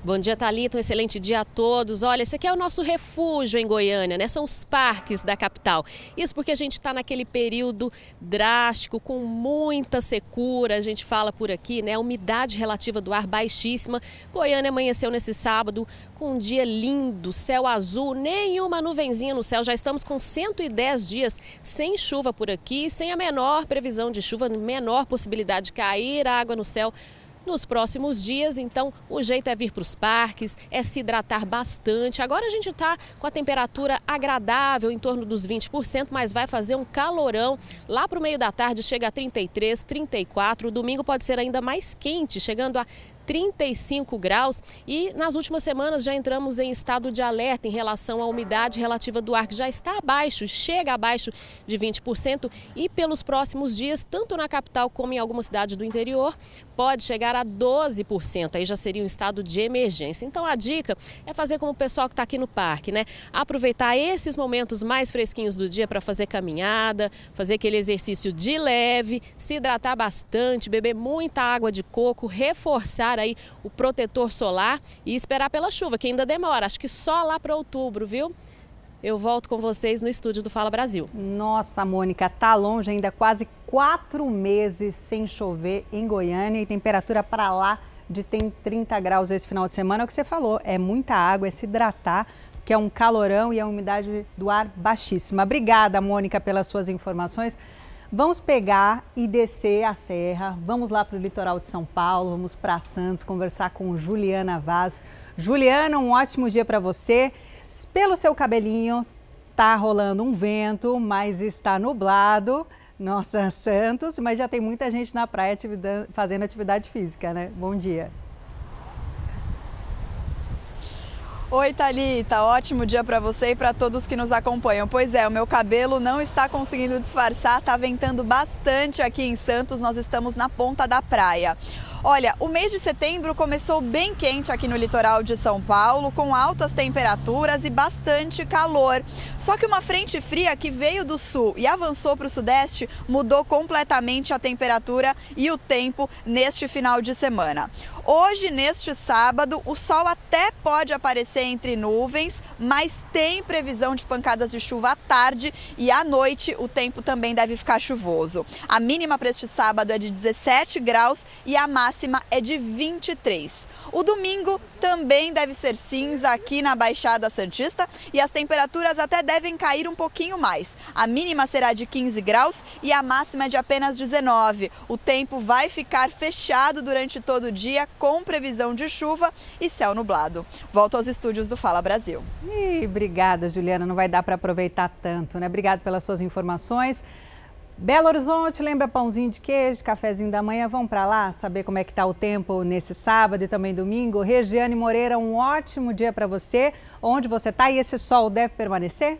Bom dia, Thalita. Um excelente dia a todos. Olha, esse aqui é o nosso refúgio em Goiânia, né? São os parques da capital. Isso porque a gente está naquele período drástico, com muita secura. A gente fala por aqui, né? A umidade relativa do ar baixíssima. Goiânia amanheceu nesse sábado com um dia lindo, céu azul, nenhuma nuvenzinha no céu. Já estamos com 110 dias sem chuva por aqui, sem a menor previsão de chuva, menor possibilidade de cair água no céu nos próximos dias. Então, o jeito é vir para os parques, é se hidratar bastante. Agora a gente está com a temperatura agradável, em torno dos 20%, mas vai fazer um calorão. Lá para o meio da tarde chega a 33, 34. O domingo pode ser ainda mais quente, chegando a 35 graus e nas últimas semanas já entramos em estado de alerta em relação à umidade relativa do ar, que já está abaixo, chega abaixo de 20% e pelos próximos dias, tanto na capital como em alguma cidade do interior, pode chegar a 12%, aí já seria um estado de emergência. Então a dica é fazer como o pessoal que está aqui no parque, né? Aproveitar esses momentos mais fresquinhos do dia para fazer caminhada, fazer aquele exercício de leve, se hidratar bastante, beber muita água de coco, reforçar aí o protetor solar e esperar pela chuva, que ainda demora, acho que só lá para outubro, viu? Eu volto com vocês no estúdio do Fala Brasil. Nossa, Mônica, tá longe ainda quase quatro meses sem chover em Goiânia e temperatura para lá de tem 30 graus esse final de semana. É o que você falou, é muita água, é se hidratar, que é um calorão e a umidade do ar baixíssima. Obrigada, Mônica, pelas suas informações. Vamos pegar e descer a serra, vamos lá para o litoral de São Paulo, vamos para Santos conversar com Juliana Vaz. Juliana, um ótimo dia para você. Pelo seu cabelinho, tá rolando um vento, mas está nublado. Nossa, <laughs> Santos, mas já tem muita gente na praia fazendo atividade física, né? Bom dia. Oi, Thalita, ótimo dia para você e para todos que nos acompanham. Pois é, o meu cabelo não está conseguindo disfarçar, tá ventando bastante aqui em Santos, nós estamos na ponta da praia. Olha, o mês de setembro começou bem quente aqui no litoral de São Paulo, com altas temperaturas e bastante calor. Só que uma frente fria que veio do sul e avançou para o sudeste mudou completamente a temperatura e o tempo neste final de semana. Hoje, neste sábado, o sol até pode aparecer entre nuvens, mas tem previsão de pancadas de chuva à tarde e à noite o tempo também deve ficar chuvoso. A mínima para este sábado é de 17 graus e a máxima é de 23. O domingo também deve ser cinza aqui na Baixada Santista e as temperaturas até devem cair um pouquinho mais. A mínima será de 15 graus e a máxima de apenas 19. O tempo vai ficar fechado durante todo o dia com previsão de chuva e céu nublado. Volto aos estúdios do Fala Brasil. E obrigada, Juliana. Não vai dar para aproveitar tanto, né? Obrigada pelas suas informações. Belo Horizonte, lembra pãozinho de queijo, cafezinho da manhã? Vamos para lá saber como é que está o tempo nesse sábado e também domingo. Regiane Moreira, um ótimo dia para você. Onde você está e esse sol deve permanecer?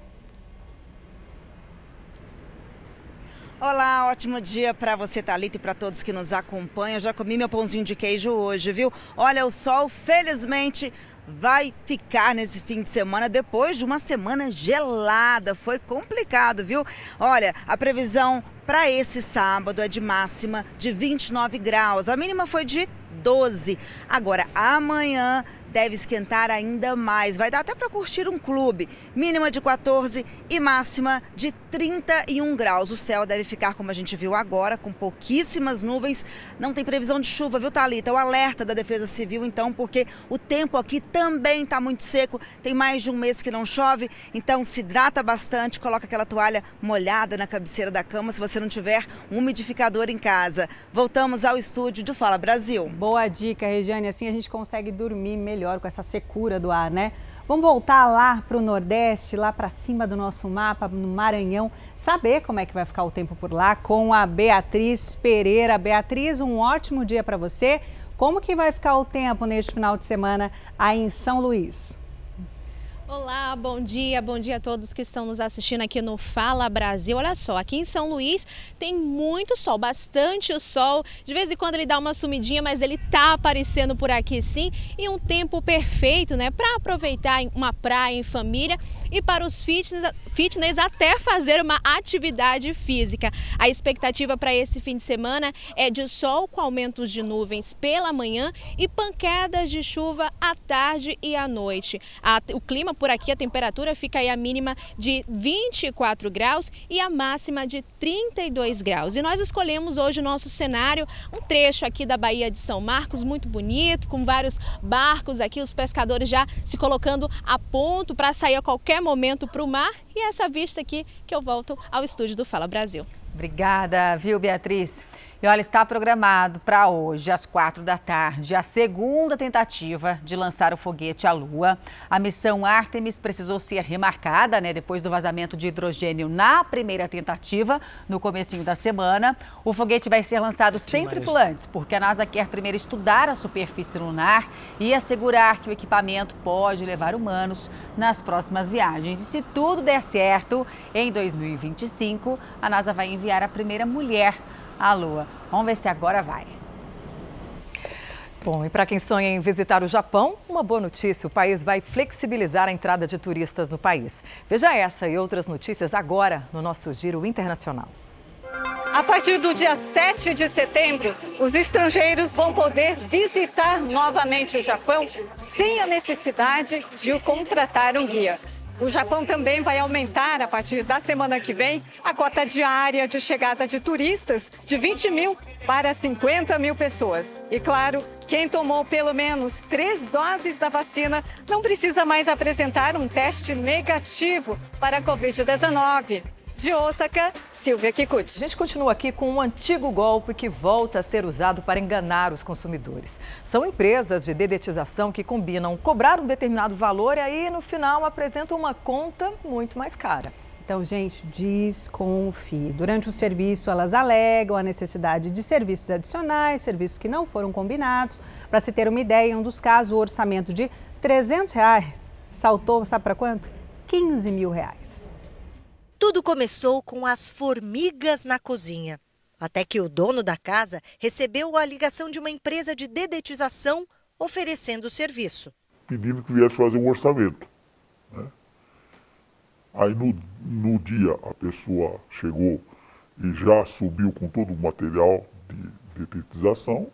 Olá, ótimo dia para você, Thalita, e para todos que nos acompanham. Já comi meu pãozinho de queijo hoje, viu? Olha, o sol, felizmente, vai ficar nesse fim de semana depois de uma semana gelada. Foi complicado, viu? Olha, a previsão para esse sábado é de máxima de 29 graus. A mínima foi de 12. Agora, amanhã deve esquentar ainda mais. Vai dar até para curtir um clube. Mínima de 14 e máxima de 31 graus. O céu deve ficar como a gente viu agora, com pouquíssimas nuvens. Não tem previsão de chuva, viu, Thalita? O alerta da Defesa Civil, então, porque o tempo aqui também está muito seco. Tem mais de um mês que não chove, então se hidrata bastante, coloca aquela toalha molhada na cabeceira da cama se você não tiver um umidificador em casa. Voltamos ao estúdio do Fala Brasil. Boa dica, Regiane. Assim a gente consegue dormir melhor com essa secura do ar, né? Vamos voltar lá para o Nordeste, lá para cima do nosso mapa, no Maranhão, saber como é que vai ficar o tempo por lá com a Beatriz Pereira. Beatriz, um ótimo dia para você. Como que vai ficar o tempo neste final de semana aí em São Luís? Olá, bom dia, bom dia a todos que estão nos assistindo aqui no Fala Brasil. Olha só, aqui em São Luís tem muito sol, bastante o sol. De vez em quando ele dá uma sumidinha, mas ele tá aparecendo por aqui sim. E um tempo perfeito, né, para aproveitar uma praia em família e para os fitness, fitness até fazer uma atividade física. A expectativa para esse fim de semana é de sol com aumentos de nuvens pela manhã e pancadas de chuva à tarde e à noite. A, o clima por aqui a temperatura fica aí a mínima de 24 graus e a máxima de 32 graus. E nós escolhemos hoje o nosso cenário, um trecho aqui da Baía de São Marcos, muito bonito, com vários barcos aqui, os pescadores já se colocando a ponto para sair a qualquer momento para o mar. E essa vista aqui que eu volto ao estúdio do Fala Brasil. Obrigada, viu, Beatriz? E olha, está programado para hoje, às quatro da tarde, a segunda tentativa de lançar o foguete à Lua. A missão Artemis precisou ser remarcada, né, depois do vazamento de hidrogênio na primeira tentativa, no comecinho da semana. O foguete vai ser lançado sem tripulantes, porque a NASA quer primeiro estudar a superfície lunar e assegurar que o equipamento pode levar humanos nas próximas viagens. E se tudo der certo, em 2025, a NASA vai enviar a primeira mulher à Lua. Vamos ver se agora vai. Bom, e para quem sonha em visitar o Japão, uma boa notícia: o país vai flexibilizar a entrada de turistas no país. Veja essa e outras notícias agora no nosso Giro Internacional. A partir do dia 7 de setembro, os estrangeiros vão poder visitar novamente o Japão sem a necessidade de contratar um guia. O Japão também vai aumentar, a partir da semana que vem, a cota diária de chegada de turistas de 20 mil para 50 mil pessoas. E claro, quem tomou pelo menos três doses da vacina não precisa mais apresentar um teste negativo para a Covid-19. De Osaka, Silvia Kikuchi. A gente continua aqui com um antigo golpe que volta a ser usado para enganar os consumidores. São empresas de dedetização que combinam cobrar um determinado valor e aí no final apresentam uma conta muito mais cara. Então, gente, desconfie. Durante o serviço, elas alegam a necessidade de serviços adicionais, serviços que não foram combinados. Para se ter uma ideia, em um dos casos, o orçamento de 300 reais saltou, sabe para quanto? 15 mil reais. Tudo começou com as formigas na cozinha. Até que o dono da casa recebeu a ligação de uma empresa de dedetização oferecendo o serviço. Pedindo que viesse fazer um orçamento. Né? Aí no, no dia a pessoa chegou e já subiu com todo o material de dedetização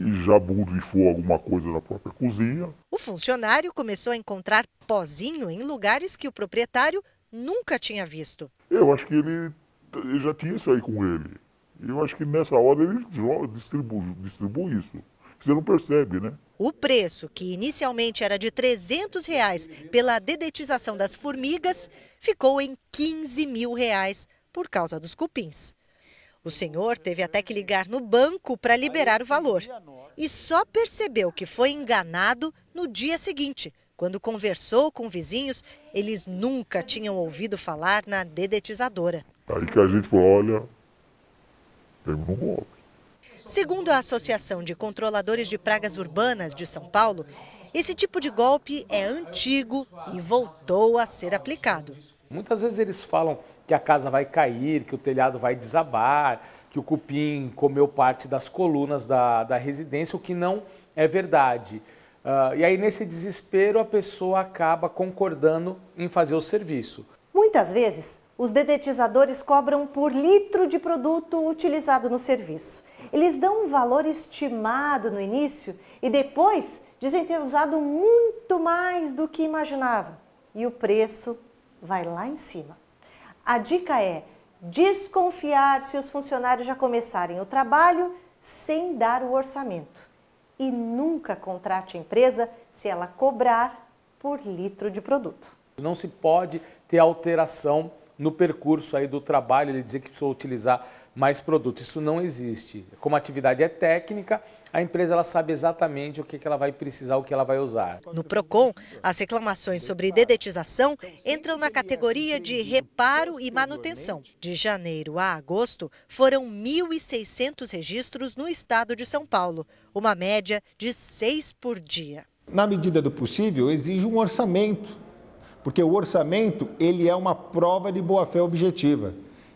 e já borrifou alguma coisa na própria cozinha. O funcionário começou a encontrar pozinho em lugares que o proprietário nunca tinha visto. Eu acho que ele, ele já tinha isso aí com ele. Eu acho que nessa hora ele distribui, distribui isso. Você não percebe, né? O preço, que inicialmente era de 300 reais pela dedetização das formigas, ficou em 15 mil reais por causa dos cupins. O senhor teve até que ligar no banco para liberar o valor. E só percebeu que foi enganado no dia seguinte, quando conversou com vizinhos, eles nunca tinham ouvido falar na dedetizadora. Aí que a gente falou, olha, temos um golpe. Segundo a Associação de Controladores de Pragas Urbanas de São Paulo, esse tipo de golpe é antigo e voltou a ser aplicado. Muitas vezes eles falam que a casa vai cair, que o telhado vai desabar, que o cupim comeu parte das colunas da, da residência, o que não é verdade. Uh, e aí, nesse desespero, a pessoa acaba concordando em fazer o serviço. Muitas vezes, os dedetizadores cobram por litro de produto utilizado no serviço. Eles dão um valor estimado no início e depois dizem ter usado muito mais do que imaginavam e o preço vai lá em cima. A dica é desconfiar se os funcionários já começarem o trabalho sem dar o orçamento. E nunca contrate a empresa se ela cobrar por litro de produto. Não se pode ter alteração no percurso aí do trabalho, ele dizer que precisou utilizar mais produto. Isso não existe. Como a atividade é técnica, a empresa ela sabe exatamente o que, que ela vai precisar, o que ela vai usar. No Procon, as reclamações sobre dedetização entram na categoria de reparo e manutenção. De janeiro a agosto, foram 1.600 registros no estado de São Paulo, uma média de seis por dia. Na medida do possível, exige um orçamento, porque o orçamento ele é uma prova de boa-fé objetiva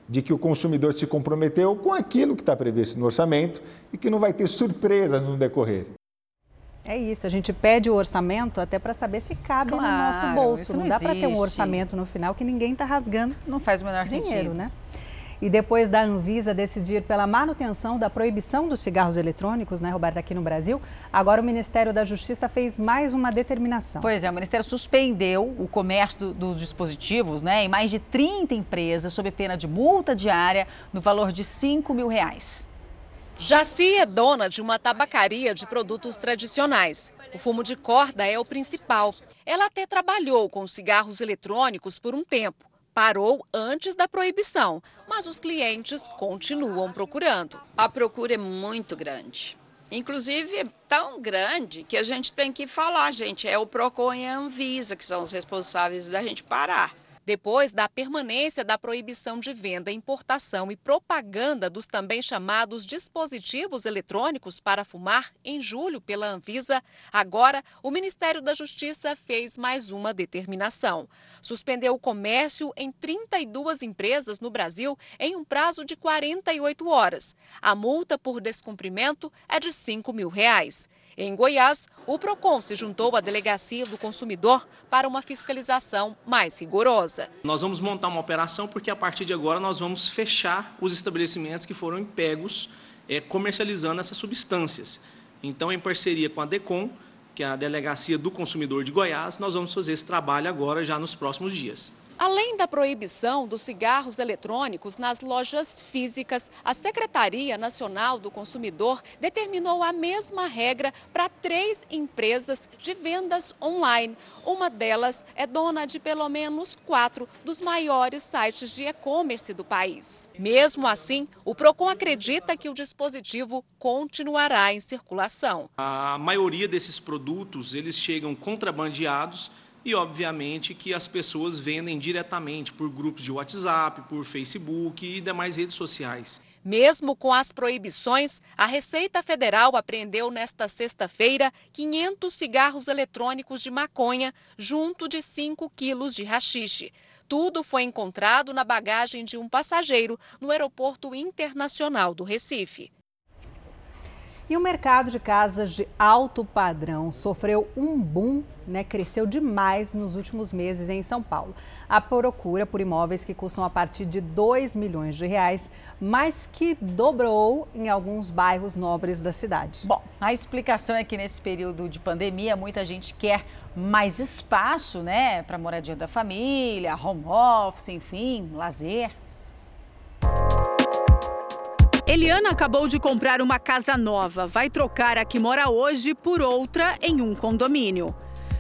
de que o consumidor se comprometeu com aquilo que está previsto no orçamento e que não vai ter surpresas no decorrer. É isso, a gente pede o orçamento até para saber se cabe claro, no nosso bolso. Não, não dá para ter um orçamento no final que ninguém está rasgando. Não faz o menor dinheiro, sentido. né? E depois da Anvisa decidir pela manutenção da proibição dos cigarros eletrônicos, né, Roberta, aqui no Brasil, agora o Ministério da Justiça fez mais uma determinação. Pois é, o Ministério suspendeu o comércio do, dos dispositivos né, em mais de 30 empresas, sob pena de multa diária no valor de 5 mil reais. Jaci é dona de uma tabacaria de produtos tradicionais. O fumo de corda é o principal. Ela até trabalhou com cigarros eletrônicos por um tempo parou antes da proibição, mas os clientes continuam procurando. A procura é muito grande. Inclusive, é tão grande que a gente tem que falar, gente, é o Procon e a Anvisa que são os responsáveis da gente parar depois da permanência da proibição de venda, importação e propaganda dos também chamados dispositivos eletrônicos para fumar em julho pela Anvisa, agora o Ministério da Justiça fez mais uma determinação. Suspendeu o comércio em 32 empresas no Brasil em um prazo de 48 horas. A multa por descumprimento é de 5 mil reais. Em Goiás, o PROCON se juntou à Delegacia do Consumidor para uma fiscalização mais rigorosa. Nós vamos montar uma operação porque a partir de agora nós vamos fechar os estabelecimentos que foram pegos é, comercializando essas substâncias. Então, em parceria com a DECOM, que é a Delegacia do Consumidor de Goiás, nós vamos fazer esse trabalho agora já nos próximos dias. Além da proibição dos cigarros eletrônicos nas lojas físicas, a Secretaria Nacional do Consumidor determinou a mesma regra para três empresas de vendas online. Uma delas é dona de pelo menos quatro dos maiores sites de e-commerce do país. Mesmo assim, o Procon acredita que o dispositivo continuará em circulação. A maioria desses produtos eles chegam contrabandeados e, obviamente, que as pessoas vendem diretamente por grupos de WhatsApp, por Facebook e demais redes sociais. Mesmo com as proibições, a Receita Federal apreendeu nesta sexta-feira 500 cigarros eletrônicos de maconha, junto de 5 quilos de rachixe. Tudo foi encontrado na bagagem de um passageiro no Aeroporto Internacional do Recife. E o mercado de casas de alto padrão sofreu um boom, né, cresceu demais nos últimos meses em São Paulo. A procura por imóveis que custam a partir de 2 milhões de reais, mas que dobrou em alguns bairros nobres da cidade. Bom, a explicação é que nesse período de pandemia muita gente quer mais espaço, né, para moradia da família, home office, enfim, lazer. Eliana acabou de comprar uma casa nova. Vai trocar a que mora hoje por outra em um condomínio.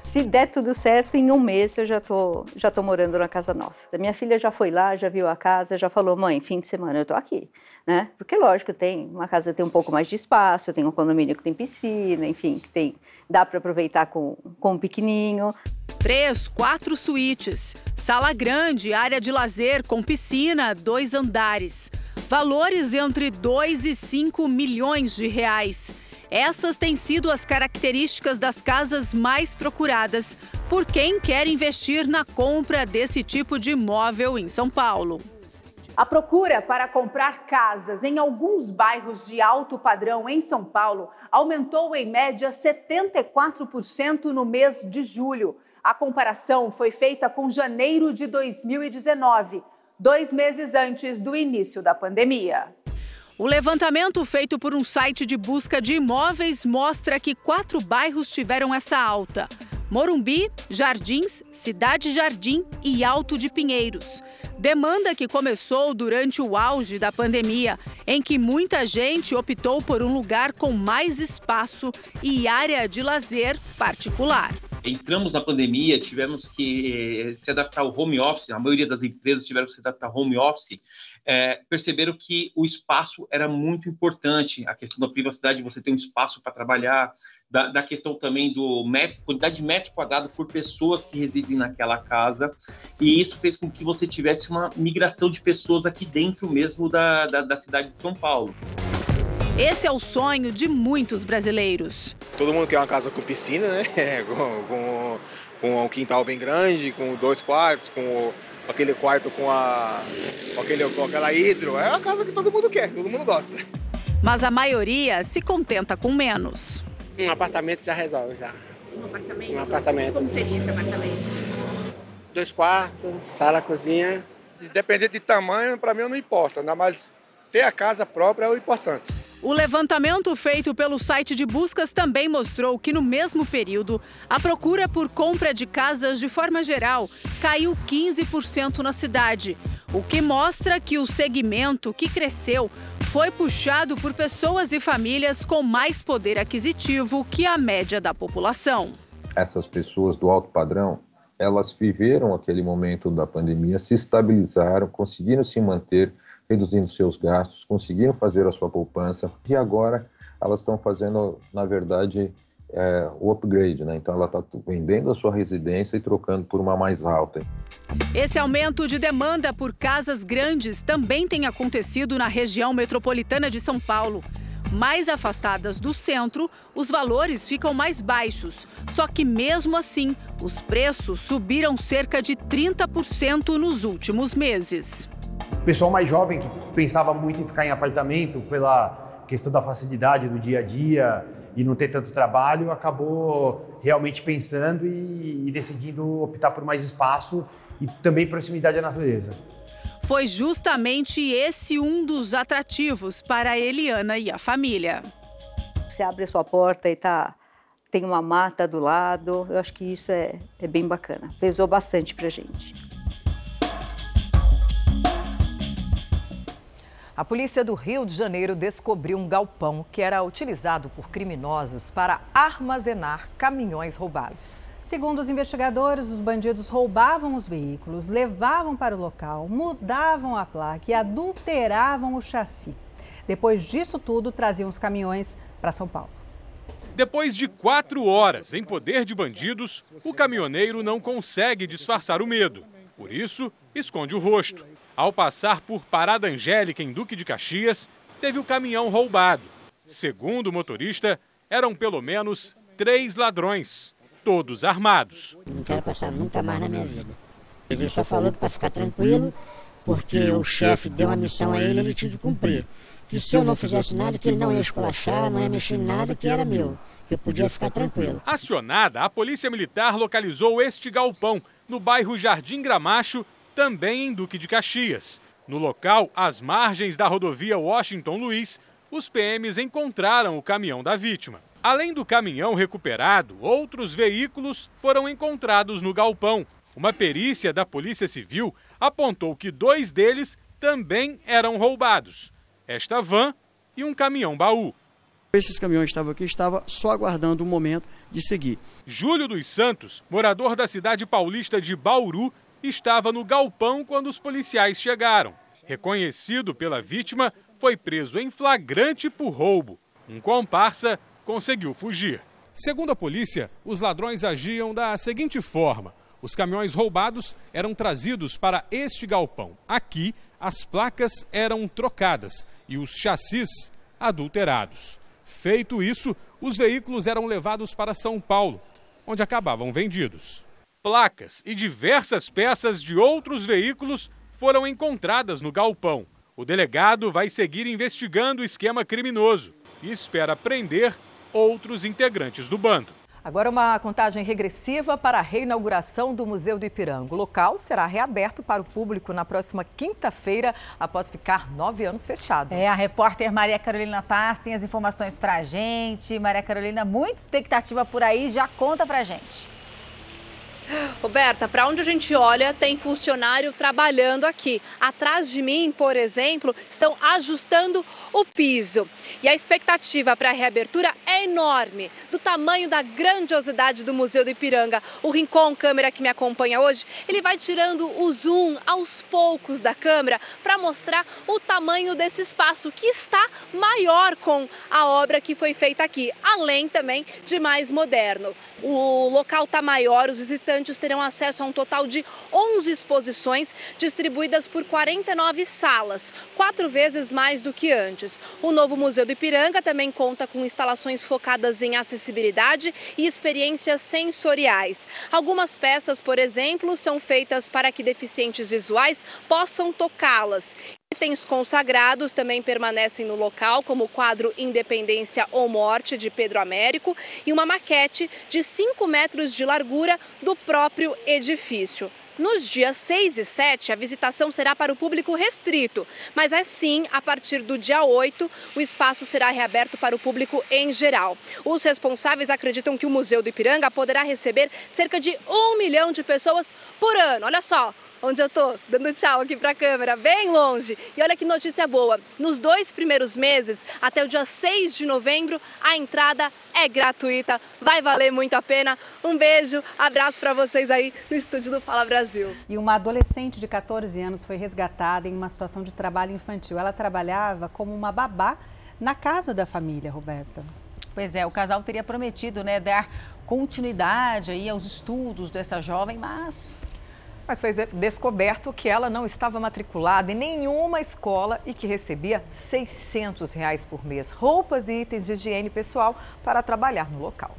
Se der tudo certo, em um mês eu já tô, já tô morando na casa nova. A minha filha já foi lá, já viu a casa, já falou, mãe, fim de semana eu tô aqui, né? Porque lógico, tem uma casa que tem um pouco mais de espaço, tem um condomínio que tem piscina, enfim, que tem dá para aproveitar com, com um pequenininho. Três, quatro suítes, sala grande, área de lazer com piscina, dois andares. Valores entre 2 e 5 milhões de reais. Essas têm sido as características das casas mais procuradas por quem quer investir na compra desse tipo de imóvel em São Paulo. A procura para comprar casas em alguns bairros de alto padrão em São Paulo aumentou em média 74% no mês de julho. A comparação foi feita com janeiro de 2019 dois meses antes do início da pandemia. O levantamento feito por um site de busca de imóveis mostra que quatro bairros tiveram essa alta: Morumbi, Jardins, Cidade Jardim e Alto de Pinheiros. Demanda que começou durante o auge da pandemia, em que muita gente optou por um lugar com mais espaço e área de lazer particular. Entramos na pandemia, tivemos que se adaptar ao home office, a maioria das empresas tiveram que se adaptar ao home office, é, perceberam que o espaço era muito importante, a questão da privacidade, você ter um espaço para trabalhar, da, da, questão também do metro, quantidade de metro quadrado por pessoas que residem naquela casa, e isso fez com que você tivesse uma migração de pessoas aqui dentro mesmo da, da, da cidade de São Paulo. Esse é o sonho de muitos brasileiros. Todo mundo quer uma casa com piscina, né? <laughs> com, com, com um quintal bem grande, com dois quartos, com aquele quarto com, a, com, aquele, com aquela hidro. É uma casa que todo mundo quer, todo mundo gosta. Mas a maioria se contenta com menos. Um apartamento já resolve, já. Um apartamento? Um apartamento. Como seria esse apartamento? Dois quartos, sala, cozinha. Independente de tamanho, para mim não importa, ainda mais ter a casa própria é o importante. O levantamento feito pelo site de buscas também mostrou que no mesmo período, a procura por compra de casas de forma geral caiu 15% na cidade, o que mostra que o segmento que cresceu foi puxado por pessoas e famílias com mais poder aquisitivo que a média da população. Essas pessoas do alto padrão, elas viveram aquele momento da pandemia, se estabilizaram, conseguiram se manter, reduzindo seus gastos, conseguiram fazer a sua poupança e agora elas estão fazendo, na verdade, é, o upgrade, né? Então ela está vendendo a sua residência e trocando por uma mais alta. Esse aumento de demanda por casas grandes também tem acontecido na região metropolitana de São Paulo. Mais afastadas do centro, os valores ficam mais baixos. Só que mesmo assim, os preços subiram cerca de 30% nos últimos meses. O pessoal mais jovem que pensava muito em ficar em apartamento pela questão da facilidade do dia a dia, e não ter tanto trabalho, acabou realmente pensando e, e decidindo optar por mais espaço e também proximidade à natureza. Foi justamente esse um dos atrativos para a Eliana e a família. Você abre a sua porta e tá, tem uma mata do lado, eu acho que isso é, é bem bacana. Pesou bastante para gente. A polícia do Rio de Janeiro descobriu um galpão que era utilizado por criminosos para armazenar caminhões roubados. Segundo os investigadores, os bandidos roubavam os veículos, levavam para o local, mudavam a placa e adulteravam o chassi. Depois disso tudo, traziam os caminhões para São Paulo. Depois de quatro horas em poder de bandidos, o caminhoneiro não consegue disfarçar o medo. Por isso, esconde o rosto. Ao passar por Parada Angélica, em Duque de Caxias, teve o caminhão roubado. Segundo o motorista, eram pelo menos três ladrões, todos armados. Não quero passar nunca mais na minha vida. Ele só falou para ficar tranquilo, porque o chefe deu uma missão a ele, ele tinha que cumprir. Que se eu não fizesse nada, que ele não ia esculachar, não ia mexer em nada que era meu. Que eu podia ficar tranquilo. Acionada, a Polícia Militar localizou este galpão no bairro Jardim Gramacho, também em Duque de Caxias. No local, às margens da rodovia Washington Luiz, os PMs encontraram o caminhão da vítima. Além do caminhão recuperado, outros veículos foram encontrados no galpão. Uma perícia da Polícia Civil apontou que dois deles também eram roubados: esta van e um caminhão baú. Esses caminhões estavam aqui, estava só aguardando o momento de seguir. Júlio dos Santos, morador da cidade paulista de Bauru, estava no galpão quando os policiais chegaram. Reconhecido pela vítima, foi preso em flagrante por roubo. Um comparsa conseguiu fugir. Segundo a polícia, os ladrões agiam da seguinte forma: os caminhões roubados eram trazidos para este galpão. Aqui, as placas eram trocadas e os chassis adulterados. Feito isso, os veículos eram levados para São Paulo, onde acabavam vendidos placas e diversas peças de outros veículos foram encontradas no galpão. O delegado vai seguir investigando o esquema criminoso e espera prender outros integrantes do bando. Agora uma contagem regressiva para a reinauguração do Museu do Ipiranga. O local será reaberto para o público na próxima quinta-feira, após ficar nove anos fechado. É, a repórter Maria Carolina Paz tem as informações para a gente. Maria Carolina, muita expectativa por aí, já conta para a gente. Roberta, para onde a gente olha, tem funcionário trabalhando aqui. Atrás de mim, por exemplo, estão ajustando o piso. E a expectativa para a reabertura é enorme, do tamanho da grandiosidade do Museu do Ipiranga. O Rincon, câmera que me acompanha hoje, ele vai tirando o zoom aos poucos da câmera para mostrar o tamanho desse espaço que está maior com a obra que foi feita aqui, além também de mais moderno. O local está maior, os visitantes terão acesso a um total de 11 exposições distribuídas por 49 salas, quatro vezes mais do que antes. O novo Museu do Ipiranga também conta com instalações focadas em acessibilidade e experiências sensoriais. Algumas peças, por exemplo, são feitas para que deficientes visuais possam tocá-las. Itens consagrados também permanecem no local, como o quadro Independência ou Morte, de Pedro Américo, e uma maquete de 5 metros de largura do próprio edifício. Nos dias 6 e 7, a visitação será para o público restrito, mas assim, a partir do dia 8, o espaço será reaberto para o público em geral. Os responsáveis acreditam que o Museu do Ipiranga poderá receber cerca de um milhão de pessoas por ano. Olha só, onde eu tô, dando tchau aqui para a câmera, bem longe. E olha que notícia boa: nos dois primeiros meses, até o dia 6 de novembro, a entrada é gratuita, vai valer muito a pena. Um beijo, abraço para vocês aí no estúdio do Fala Brasil. E uma adolescente de 14 anos foi resgatada em uma situação de trabalho infantil. Ela trabalhava como uma babá na casa da família, Roberta. Pois é, o casal teria prometido, né, dar continuidade aí aos estudos dessa jovem, mas mas foi descoberto que ela não estava matriculada em nenhuma escola e que recebia 600 reais por mês, roupas e itens de higiene pessoal para trabalhar no local.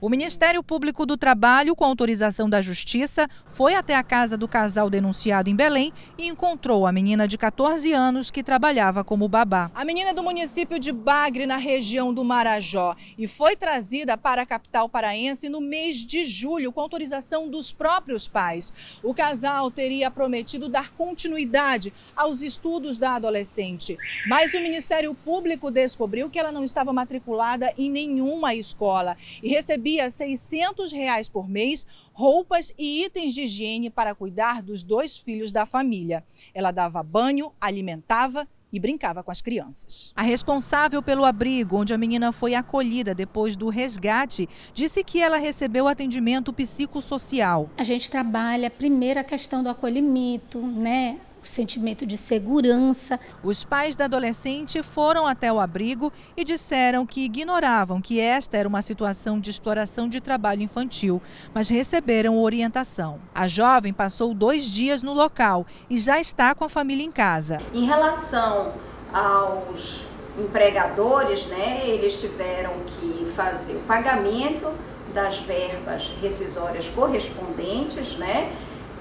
O Ministério Público do Trabalho, com autorização da Justiça, foi até a casa do casal denunciado em Belém e encontrou a menina de 14 anos que trabalhava como babá. A menina é do município de Bagre, na região do Marajó, e foi trazida para a capital paraense no mês de julho, com autorização dos próprios pais. O casal teria prometido dar continuidade aos estudos da adolescente, mas o Ministério Público descobriu que ela não estava matriculada em nenhuma escola e recebia recebia 600 reais por mês, roupas e itens de higiene para cuidar dos dois filhos da família. Ela dava banho, alimentava e brincava com as crianças. A responsável pelo abrigo, onde a menina foi acolhida depois do resgate, disse que ela recebeu atendimento psicossocial. A gente trabalha primeiro a questão do acolhimento, né? Sentimento de segurança. Os pais da adolescente foram até o abrigo e disseram que ignoravam que esta era uma situação de exploração de trabalho infantil, mas receberam orientação. A jovem passou dois dias no local e já está com a família em casa. Em relação aos empregadores, né, eles tiveram que fazer o pagamento das verbas rescisórias correspondentes, né?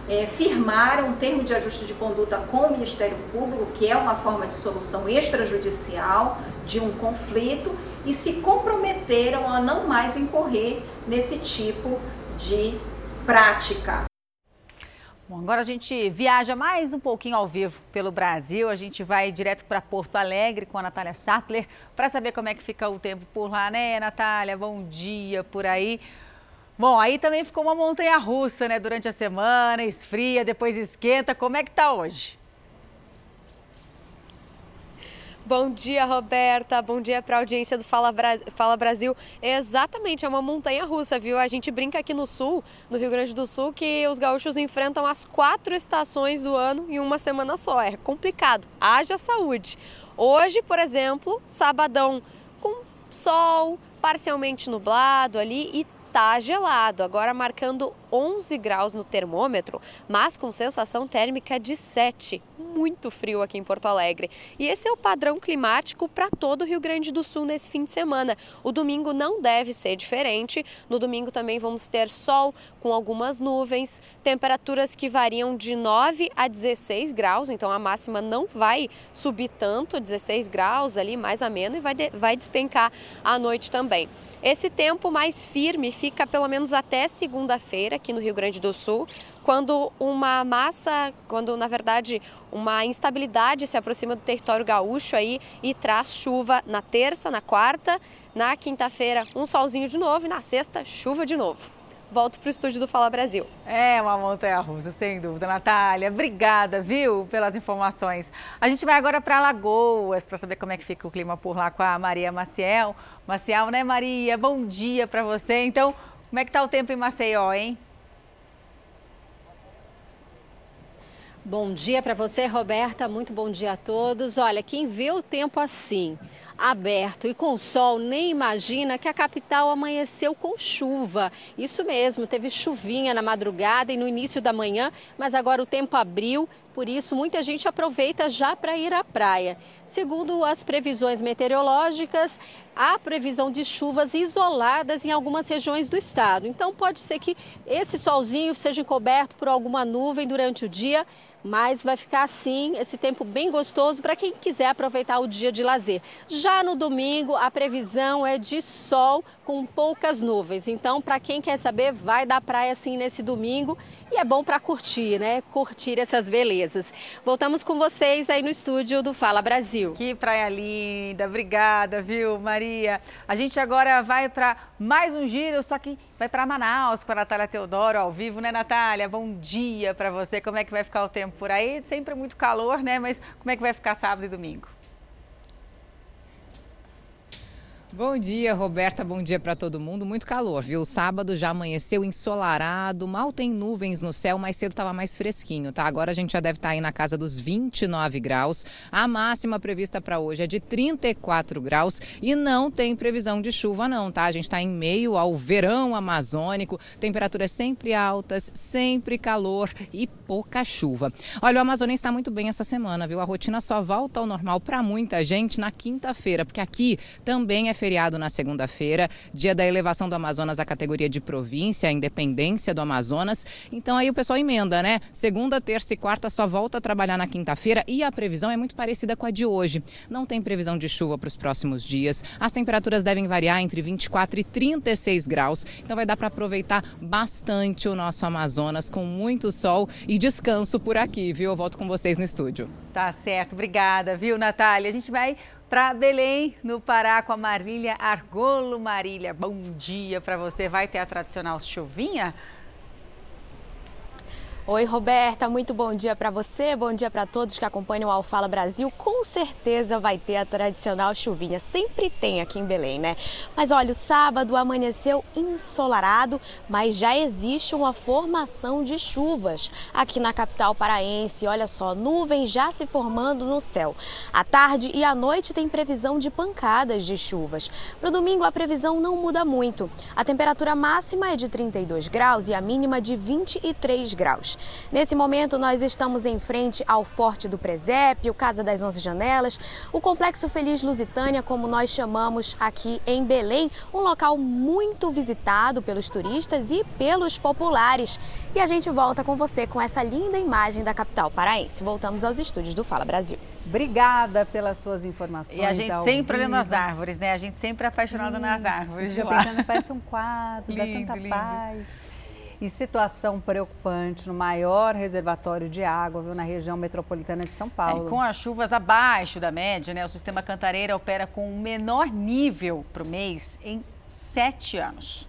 É, firmaram um termo de ajuste de conduta com o Ministério Público, que é uma forma de solução extrajudicial de um conflito, e se comprometeram a não mais incorrer nesse tipo de prática. Bom, agora a gente viaja mais um pouquinho ao vivo pelo Brasil. A gente vai direto para Porto Alegre com a Natália Sattler para saber como é que fica o tempo por lá, né, Natália? Bom dia por aí. Bom, aí também ficou uma montanha russa, né? Durante a semana, esfria, depois esquenta. Como é que tá hoje? Bom dia, Roberta. Bom dia para a audiência do Fala, Bra... Fala Brasil. Exatamente, é uma montanha russa, viu? A gente brinca aqui no sul, no Rio Grande do Sul, que os gaúchos enfrentam as quatro estações do ano em uma semana só. É complicado. Haja saúde. Hoje, por exemplo, sabadão com sol, parcialmente nublado ali e tá gelado, agora marcando 11 graus no termômetro, mas com sensação térmica de 7. Muito frio aqui em Porto Alegre. E esse é o padrão climático para todo o Rio Grande do Sul nesse fim de semana. O domingo não deve ser diferente. No domingo também vamos ter sol com algumas nuvens, temperaturas que variam de 9 a 16 graus, então a máxima não vai subir tanto, 16 graus ali mais ameno e vai, de, vai despencar à noite também. Esse tempo mais firme fica pelo menos até segunda-feira aqui no Rio Grande do Sul, quando uma massa, quando na verdade uma instabilidade se aproxima do território gaúcho aí e traz chuva na terça, na quarta, na quinta-feira um solzinho de novo e na sexta chuva de novo volto para o estúdio do Fala Brasil. É uma montanha russa, sem dúvida, Natália. Obrigada, viu, pelas informações. A gente vai agora para Alagoas para saber como é que fica o clima por lá com a Maria Maciel. Maciel, né, Maria? Bom dia para você. Então, como é que tá o tempo em Maceió, hein? Bom dia para você, Roberta. Muito bom dia a todos. Olha, quem vê o tempo assim, aberto e com sol, nem imagina que a capital amanheceu com chuva. Isso mesmo, teve chuvinha na madrugada e no início da manhã, mas agora o tempo abriu por isso, muita gente aproveita já para ir à praia. Segundo as previsões meteorológicas, há previsão de chuvas isoladas em algumas regiões do estado. Então, pode ser que esse solzinho seja encoberto por alguma nuvem durante o dia, mas vai ficar assim, esse tempo bem gostoso para quem quiser aproveitar o dia de lazer. Já no domingo, a previsão é de sol com poucas nuvens. Então, para quem quer saber, vai da praia assim nesse domingo e é bom para curtir, né? Curtir essas belezas. Voltamos com vocês aí no estúdio do Fala Brasil. Que praia linda, obrigada, viu, Maria? A gente agora vai para mais um giro, só que vai para Manaus com a Natália Teodoro ao vivo, né, Natália? Bom dia para você. Como é que vai ficar o tempo por aí? Sempre muito calor, né? Mas como é que vai ficar sábado e domingo? Bom dia, Roberta. Bom dia para todo mundo. Muito calor, viu? Sábado já amanheceu ensolarado, mal tem nuvens no céu, mais cedo estava mais fresquinho, tá? Agora a gente já deve estar tá aí na casa dos 29 graus. A máxima prevista para hoje é de 34 graus e não tem previsão de chuva, não, tá? A gente está em meio ao verão amazônico, temperaturas sempre altas, sempre calor e pouca chuva. Olha, o Amazônia está muito bem essa semana, viu? A rotina só volta ao normal para muita gente na quinta-feira, porque aqui também é feriado na segunda-feira, dia da elevação do Amazonas à categoria de província, a independência do Amazonas. Então aí o pessoal emenda, né? Segunda, terça e quarta só volta a trabalhar na quinta-feira e a previsão é muito parecida com a de hoje. Não tem previsão de chuva para os próximos dias. As temperaturas devem variar entre 24 e 36 graus. Então vai dar para aproveitar bastante o nosso Amazonas com muito sol e descanso por aqui, viu? Eu volto com vocês no estúdio. Tá certo, obrigada, viu, Natália? A gente vai para Belém, no Pará, com a Marília Argolo. Marília, bom dia para você. Vai ter a tradicional chuvinha? Oi, Roberta, muito bom dia para você, bom dia para todos que acompanham o Alfala Brasil. Com certeza vai ter a tradicional chuvinha, sempre tem aqui em Belém, né? Mas olha, o sábado amanheceu ensolarado, mas já existe uma formação de chuvas aqui na capital paraense. Olha só, nuvens já se formando no céu. À tarde e à noite tem previsão de pancadas de chuvas. Para domingo a previsão não muda muito. A temperatura máxima é de 32 graus e a mínima de 23 graus. Nesse momento, nós estamos em frente ao Forte do Presépio, Casa das Onze Janelas, o Complexo Feliz Lusitânia, como nós chamamos aqui em Belém, um local muito visitado pelos turistas e pelos populares. E a gente volta com você com essa linda imagem da capital paraense. Voltamos aos estúdios do Fala Brasil. Obrigada pelas suas informações. E a gente sempre olhando as árvores, né? A gente sempre é apaixonada nas árvores. Já pensando, parece um quadro, lindo, dá tanta lindo. paz em situação preocupante no maior reservatório de água viu, na região metropolitana de São Paulo. É, com as chuvas abaixo da média, né, o sistema Cantareira opera com o menor nível para o mês em sete anos.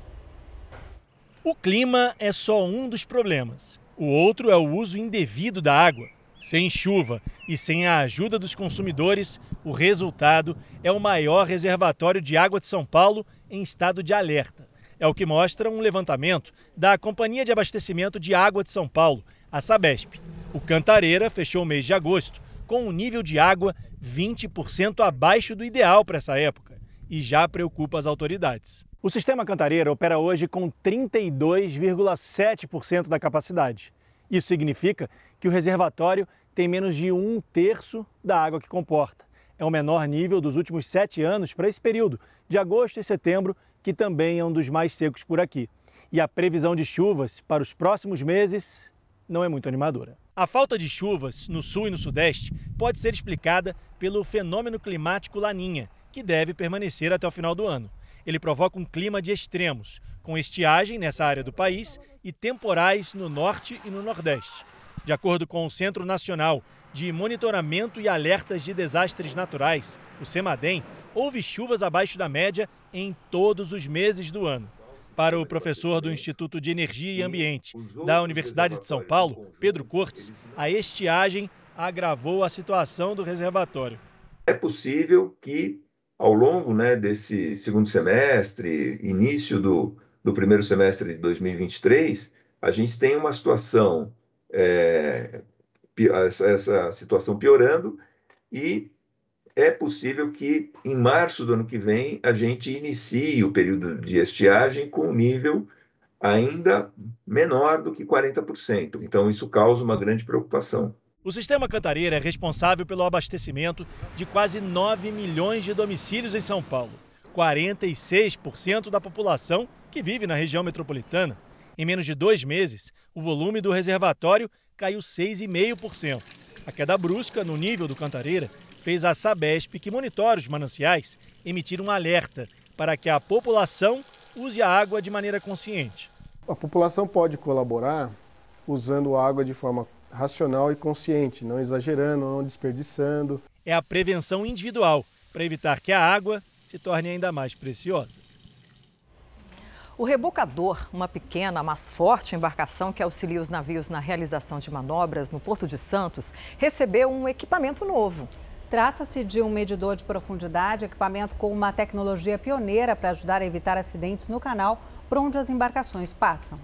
O clima é só um dos problemas. O outro é o uso indevido da água. Sem chuva e sem a ajuda dos consumidores, o resultado é o maior reservatório de água de São Paulo em estado de alerta. É o que mostra um levantamento da Companhia de Abastecimento de Água de São Paulo, a Sabesp. O Cantareira fechou o mês de agosto com um nível de água 20% abaixo do ideal para essa época e já preocupa as autoridades. O sistema Cantareira opera hoje com 32,7% da capacidade. Isso significa que o reservatório tem menos de um terço da água que comporta. É o menor nível dos últimos sete anos para esse período, de agosto e setembro, que também é um dos mais secos por aqui. E a previsão de chuvas para os próximos meses não é muito animadora. A falta de chuvas no sul e no sudeste pode ser explicada pelo fenômeno climático Laninha, que deve permanecer até o final do ano ele provoca um clima de extremos, com estiagem nessa área do país e temporais no norte e no nordeste. De acordo com o Centro Nacional de Monitoramento e Alertas de Desastres Naturais, o CEMADEM, houve chuvas abaixo da média em todos os meses do ano. Para o professor do Instituto de Energia e Ambiente da Universidade de São Paulo, Pedro Cortes, a estiagem agravou a situação do reservatório. É possível que ao longo né, desse segundo semestre, início do, do primeiro semestre de 2023, a gente tem uma situação, é, essa situação piorando e é possível que em março do ano que vem a gente inicie o período de estiagem com um nível ainda menor do que 40%. Então, isso causa uma grande preocupação. O sistema Cantareira é responsável pelo abastecimento de quase 9 milhões de domicílios em São Paulo, 46% da população que vive na região metropolitana. Em menos de dois meses, o volume do reservatório caiu 6,5%. A queda brusca no nível do Cantareira fez a Sabesp, que monitora os mananciais, emitir um alerta para que a população use a água de maneira consciente. A população pode colaborar usando água de forma racional e consciente, não exagerando, não desperdiçando. É a prevenção individual para evitar que a água se torne ainda mais preciosa. O rebocador, uma pequena, mas forte embarcação que auxilia os navios na realização de manobras no Porto de Santos, recebeu um equipamento novo. Trata-se de um medidor de profundidade, equipamento com uma tecnologia pioneira para ajudar a evitar acidentes no canal por onde as embarcações passam.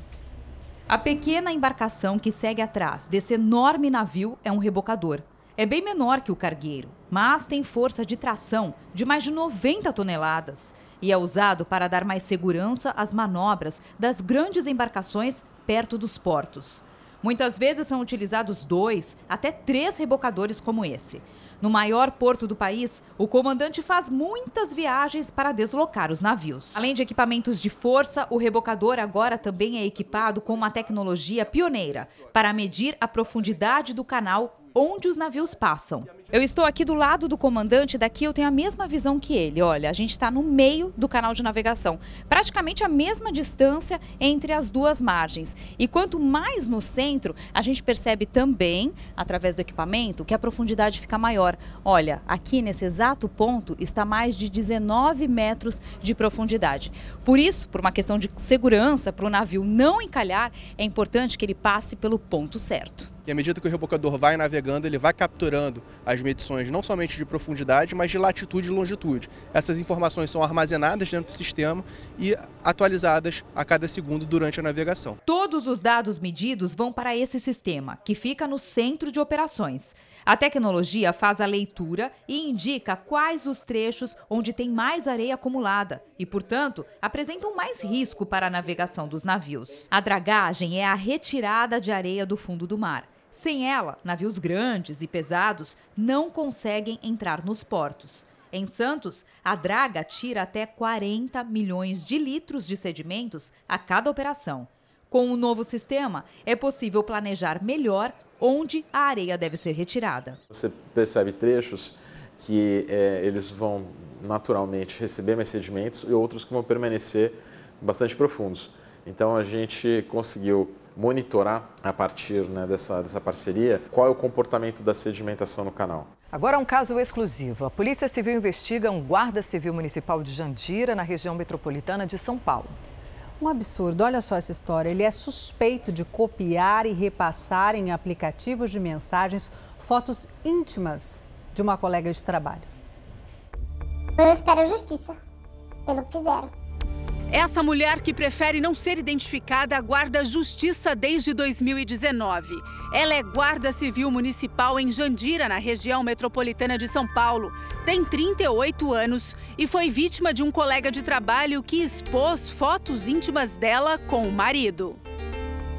A pequena embarcação que segue atrás desse enorme navio é um rebocador. É bem menor que o cargueiro, mas tem força de tração de mais de 90 toneladas e é usado para dar mais segurança às manobras das grandes embarcações perto dos portos. Muitas vezes são utilizados dois até três rebocadores como esse. No maior porto do país, o comandante faz muitas viagens para deslocar os navios. Além de equipamentos de força, o rebocador agora também é equipado com uma tecnologia pioneira para medir a profundidade do canal onde os navios passam. Eu estou aqui do lado do comandante, daqui eu tenho a mesma visão que ele. Olha, a gente está no meio do canal de navegação, praticamente a mesma distância entre as duas margens. E quanto mais no centro, a gente percebe também, através do equipamento, que a profundidade fica maior. Olha, aqui nesse exato ponto está mais de 19 metros de profundidade. Por isso, por uma questão de segurança, para o navio não encalhar, é importante que ele passe pelo ponto certo. E à medida que o rebocador vai navegando, ele vai capturando as medições não somente de profundidade, mas de latitude e longitude. Essas informações são armazenadas dentro do sistema e atualizadas a cada segundo durante a navegação. Todos os dados medidos vão para esse sistema, que fica no centro de operações. A tecnologia faz a leitura e indica quais os trechos onde tem mais areia acumulada e, portanto, apresentam mais risco para a navegação dos navios. A dragagem é a retirada de areia do fundo do mar. Sem ela, navios grandes e pesados não conseguem entrar nos portos. Em Santos, a draga tira até 40 milhões de litros de sedimentos a cada operação. Com o novo sistema, é possível planejar melhor onde a areia deve ser retirada. Você percebe trechos que é, eles vão naturalmente receber mais sedimentos e outros que vão permanecer bastante profundos. Então a gente conseguiu monitorar a partir né, dessa, dessa parceria qual é o comportamento da sedimentação no canal. Agora um caso exclusivo. A Polícia Civil investiga um guarda civil municipal de Jandira, na região metropolitana de São Paulo. Um absurdo, olha só essa história. Ele é suspeito de copiar e repassar em aplicativos de mensagens fotos íntimas de uma colega de trabalho. Eu espero justiça pelo que fizeram. Essa mulher que prefere não ser identificada aguarda justiça desde 2019. Ela é guarda civil municipal em Jandira, na região metropolitana de São Paulo. Tem 38 anos e foi vítima de um colega de trabalho que expôs fotos íntimas dela com o marido.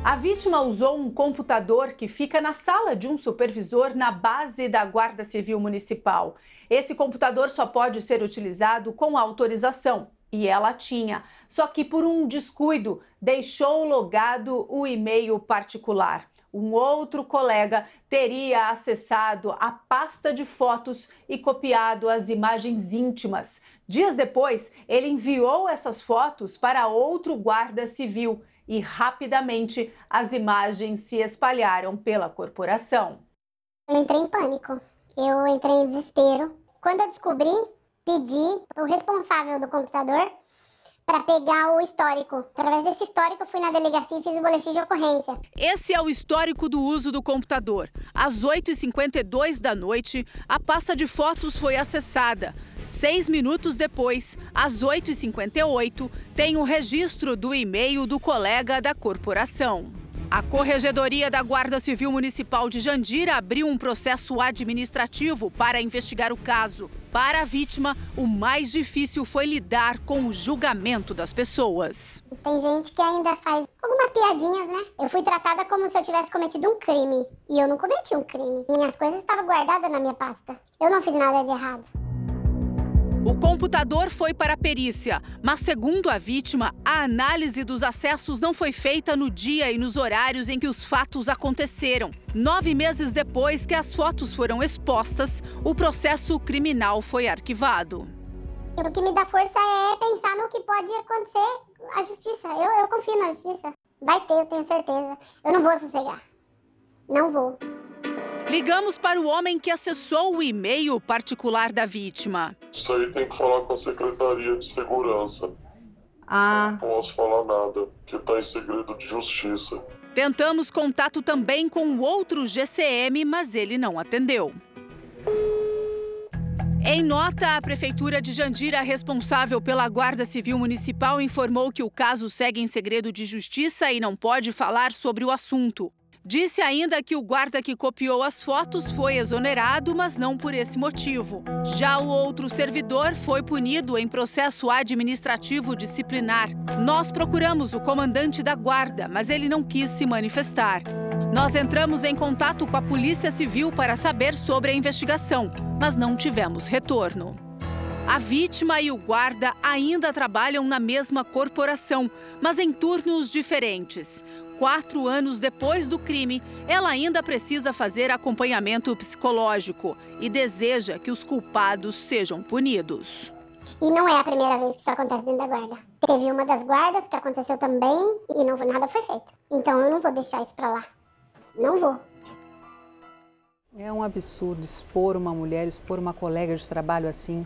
A vítima usou um computador que fica na sala de um supervisor na base da Guarda Civil Municipal. Esse computador só pode ser utilizado com autorização e ela tinha. Só que por um descuido, deixou logado o e-mail particular. Um outro colega teria acessado a pasta de fotos e copiado as imagens íntimas. Dias depois, ele enviou essas fotos para outro guarda civil e rapidamente as imagens se espalharam pela corporação. Eu entrei em pânico, eu entrei em desespero. Quando eu descobri, pedi o responsável do computador para pegar o histórico. Através desse histórico, fui na delegacia e fiz o boletim de ocorrência. Esse é o histórico do uso do computador. Às 8h52 da noite, a pasta de fotos foi acessada. Seis minutos depois, às 8h58, tem o registro do e-mail do colega da corporação. A Corregedoria da Guarda Civil Municipal de Jandira abriu um processo administrativo para investigar o caso. Para a vítima, o mais difícil foi lidar com o julgamento das pessoas. Tem gente que ainda faz algumas piadinhas, né? Eu fui tratada como se eu tivesse cometido um crime. E eu não cometi um crime. Minhas coisas estavam guardadas na minha pasta. Eu não fiz nada de errado. O computador foi para a perícia, mas, segundo a vítima, a análise dos acessos não foi feita no dia e nos horários em que os fatos aconteceram. Nove meses depois que as fotos foram expostas, o processo criminal foi arquivado. O que me dá força é pensar no que pode acontecer a justiça. Eu, eu confio na justiça. Vai ter, eu tenho certeza. Eu não vou sossegar. Não vou. Ligamos para o homem que acessou o e-mail particular da vítima. Isso aí tem que falar com a Secretaria de Segurança. Ah. Não posso falar nada, que está em segredo de justiça. Tentamos contato também com o outro GCM, mas ele não atendeu. Em nota, a Prefeitura de Jandira, responsável pela Guarda Civil Municipal, informou que o caso segue em segredo de justiça e não pode falar sobre o assunto. Disse ainda que o guarda que copiou as fotos foi exonerado, mas não por esse motivo. Já o outro servidor foi punido em processo administrativo disciplinar. Nós procuramos o comandante da guarda, mas ele não quis se manifestar. Nós entramos em contato com a Polícia Civil para saber sobre a investigação, mas não tivemos retorno. A vítima e o guarda ainda trabalham na mesma corporação, mas em turnos diferentes. Quatro anos depois do crime, ela ainda precisa fazer acompanhamento psicológico e deseja que os culpados sejam punidos. E não é a primeira vez que isso acontece dentro da guarda. Teve uma das guardas que aconteceu também e não, nada foi feito. Então eu não vou deixar isso pra lá. Não vou. É um absurdo expor uma mulher, expor uma colega de trabalho assim.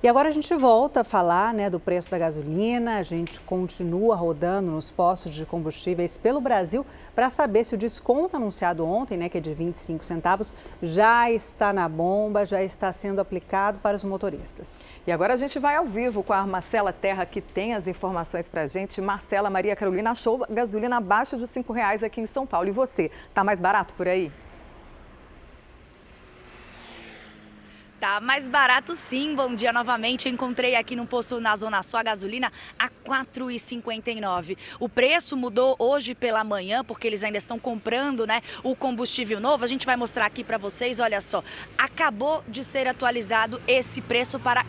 E agora a gente volta a falar né, do preço da gasolina. A gente continua rodando nos postos de combustíveis pelo Brasil para saber se o desconto anunciado ontem, né, que é de 25 centavos, já está na bomba, já está sendo aplicado para os motoristas. E agora a gente vai ao vivo com a Marcela Terra, que tem as informações para a gente. Marcela Maria Carolina achou gasolina abaixo de R$ reais aqui em São Paulo. E você, está mais barato por aí? Tá mais barato sim. Bom dia novamente. Encontrei aqui no posto na Zona Sul a gasolina a R$ 4,59. O preço mudou hoje pela manhã, porque eles ainda estão comprando né, o combustível novo. A gente vai mostrar aqui para vocês, olha só. Acabou de ser atualizado esse preço para R$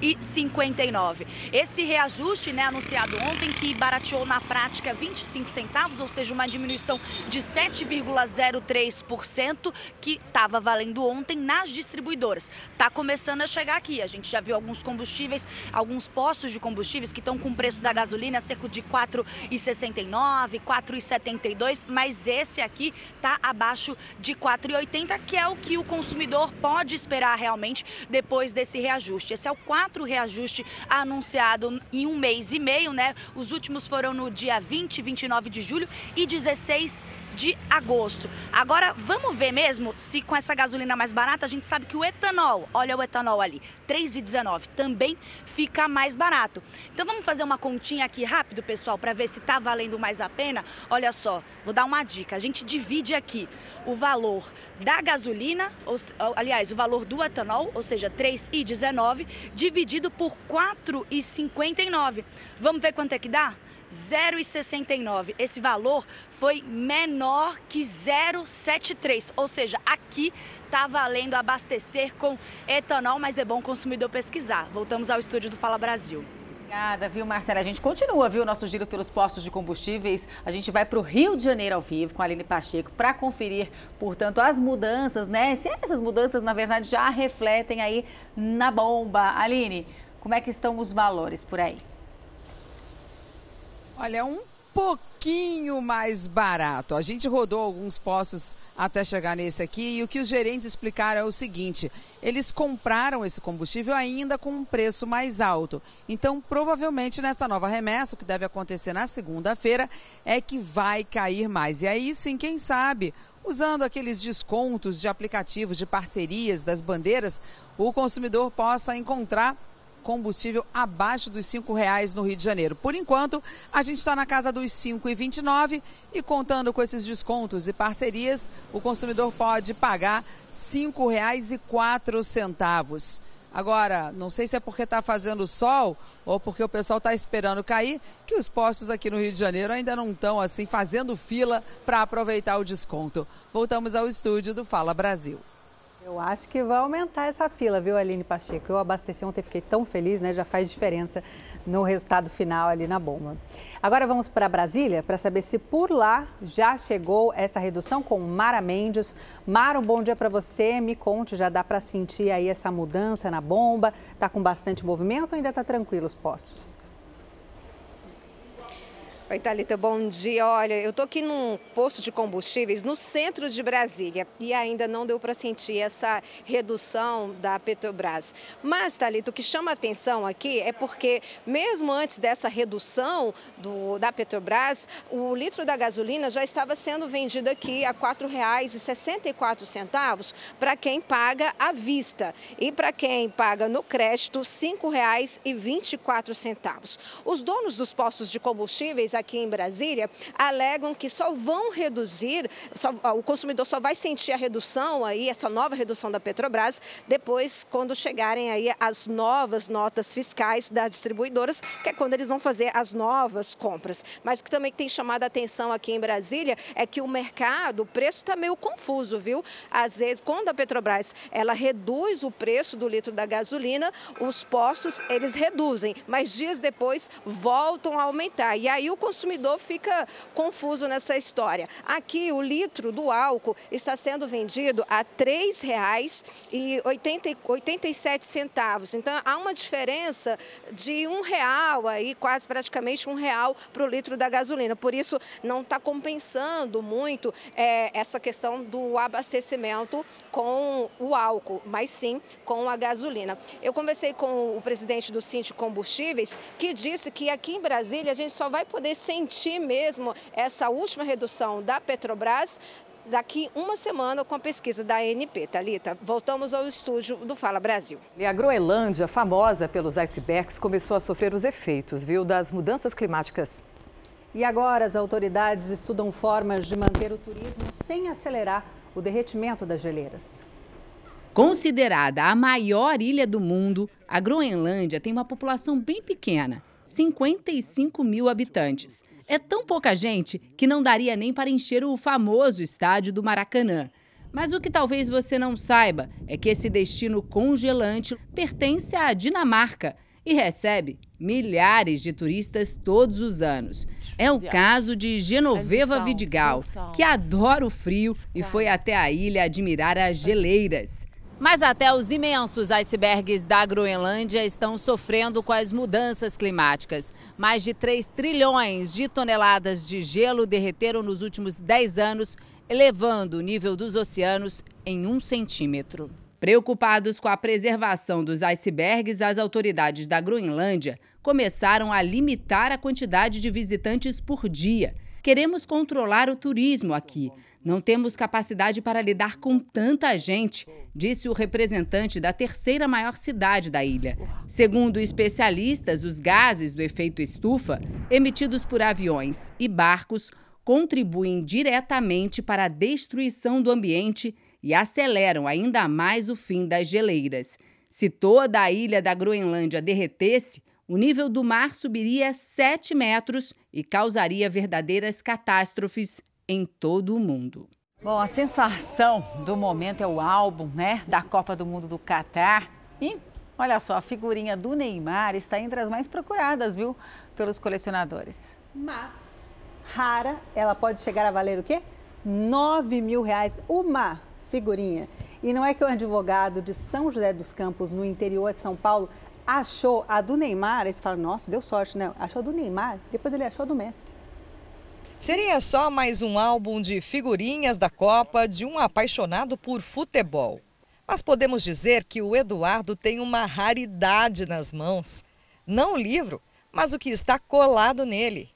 4,59. Esse reajuste né, anunciado ontem, que barateou na prática 25 centavos, ou seja, uma diminuição de 7,03%, que estava valendo ontem nas distribuidoras está começando a chegar aqui. A gente já viu alguns combustíveis, alguns postos de combustíveis que estão com o preço da gasolina cerca de R$ 4,69, R$ 4,72, mas esse aqui está abaixo de R$ 4,80, que é o que o consumidor pode esperar realmente depois desse reajuste. Esse é o quarto reajuste anunciado em um mês e meio, né? Os últimos foram no dia 20 e 29 de julho e 16 de agosto. Agora, vamos ver mesmo se com essa gasolina mais barata, a gente sabe que o etanol, olha o etanol ali, 3,19, também fica mais barato. Então vamos fazer uma continha aqui rápido, pessoal, para ver se está valendo mais a pena. Olha só, vou dar uma dica. A gente divide aqui o valor da gasolina, ou, aliás, o valor do etanol, ou seja, 3,19, dividido por 4,59. Vamos ver quanto é que dá? 0,69. Esse valor foi menor que 0,73. Ou seja, aqui está valendo abastecer com etanol, mas é bom o consumidor pesquisar. Voltamos ao estúdio do Fala Brasil. Obrigada, viu, Marcela? A gente continua, viu, nosso giro pelos postos de combustíveis. A gente vai para o Rio de Janeiro ao vivo com a Aline Pacheco para conferir, portanto, as mudanças, né? Se essas mudanças, na verdade, já refletem aí na bomba. Aline, como é que estão os valores por aí? Olha, um pouquinho mais barato. A gente rodou alguns postos até chegar nesse aqui e o que os gerentes explicaram é o seguinte: eles compraram esse combustível ainda com um preço mais alto. Então, provavelmente nessa nova remessa, o que deve acontecer na segunda-feira é que vai cair mais. E aí sim, quem sabe, usando aqueles descontos de aplicativos, de parcerias, das bandeiras, o consumidor possa encontrar combustível abaixo dos R$ reais no Rio de Janeiro. Por enquanto, a gente está na casa dos R$ 5,29 e contando com esses descontos e parcerias, o consumidor pode pagar R$ 5,04. Agora, não sei se é porque está fazendo sol ou porque o pessoal está esperando cair, que os postos aqui no Rio de Janeiro ainda não estão assim fazendo fila para aproveitar o desconto. Voltamos ao estúdio do Fala Brasil. Eu acho que vai aumentar essa fila, viu, Aline Pacheco? Eu abasteci ontem, fiquei tão feliz, né? Já faz diferença no resultado final ali na bomba. Agora vamos para Brasília para saber se por lá já chegou essa redução com Mara Mendes. Mara, um bom dia para você. Me conte, já dá para sentir aí essa mudança na bomba? Tá com bastante movimento ou ainda tá tranquilo os postos? Oi, Thalita, bom dia. Olha, eu estou aqui num posto de combustíveis no centro de Brasília e ainda não deu para sentir essa redução da Petrobras. Mas, Thalita, o que chama a atenção aqui é porque, mesmo antes dessa redução do, da Petrobras, o litro da gasolina já estava sendo vendido aqui a R$ 4,64 para quem paga à vista e para quem paga no crédito R$ 5,24. Os donos dos postos de combustíveis aqui em Brasília alegam que só vão reduzir, só, o consumidor só vai sentir a redução aí, essa nova redução da Petrobras, depois quando chegarem aí as novas notas fiscais das distribuidoras, que é quando eles vão fazer as novas compras. Mas o que também tem chamado a atenção aqui em Brasília é que o mercado, o preço está meio confuso, viu? Às vezes, quando a Petrobras ela reduz o preço do litro da gasolina, os postos eles reduzem, mas dias depois voltam a aumentar. E aí o consumidor fica confuso nessa história. Aqui, o litro do álcool está sendo vendido a R$ 3,87. Então, há uma diferença de um real, aí, quase praticamente um real para o litro da gasolina. Por isso, não está compensando muito é, essa questão do abastecimento com o álcool, mas sim com a gasolina. Eu conversei com o presidente do Cinti Combustíveis, que disse que aqui em Brasília a gente só vai poder sentir mesmo essa última redução da Petrobras daqui uma semana com a pesquisa da ANP. Talita, voltamos ao estúdio do Fala Brasil. E a Groenlândia, famosa pelos icebergs, começou a sofrer os efeitos, viu, das mudanças climáticas. E agora as autoridades estudam formas de manter o turismo sem acelerar o derretimento das geleiras. Considerada a maior ilha do mundo, a Groenlândia tem uma população bem pequena 55 mil habitantes. É tão pouca gente que não daria nem para encher o famoso estádio do Maracanã. Mas o que talvez você não saiba é que esse destino congelante pertence à Dinamarca e recebe milhares de turistas todos os anos. É o caso de Genoveva Vidigal, que adora o frio e foi até a ilha admirar as geleiras. Mas até os imensos icebergs da Groenlândia estão sofrendo com as mudanças climáticas. Mais de 3 trilhões de toneladas de gelo derreteram nos últimos 10 anos, elevando o nível dos oceanos em um centímetro. Preocupados com a preservação dos icebergs, as autoridades da Groenlândia começaram a limitar a quantidade de visitantes por dia Queremos controlar o turismo aqui. Não temos capacidade para lidar com tanta gente, disse o representante da terceira maior cidade da ilha. Segundo especialistas, os gases do efeito estufa, emitidos por aviões e barcos, contribuem diretamente para a destruição do ambiente e aceleram ainda mais o fim das geleiras. Se toda a ilha da Groenlândia derretesse, o nível do mar subiria 7 metros e causaria verdadeiras catástrofes em todo o mundo. Bom, a sensação do momento é o álbum, né, da Copa do Mundo do Catar. E olha só, a figurinha do Neymar está entre as mais procuradas, viu, pelos colecionadores. Mas rara, ela pode chegar a valer o quê? 9 mil reais uma figurinha. E não é que o advogado de São José dos Campos, no interior de São Paulo, achou a do Neymar, aí você fala, nossa, deu sorte, né? Achou a do Neymar, depois ele achou a do Messi. Seria só mais um álbum de figurinhas da Copa de um apaixonado por futebol. Mas podemos dizer que o Eduardo tem uma raridade nas mãos. Não o livro, mas o que está colado nele.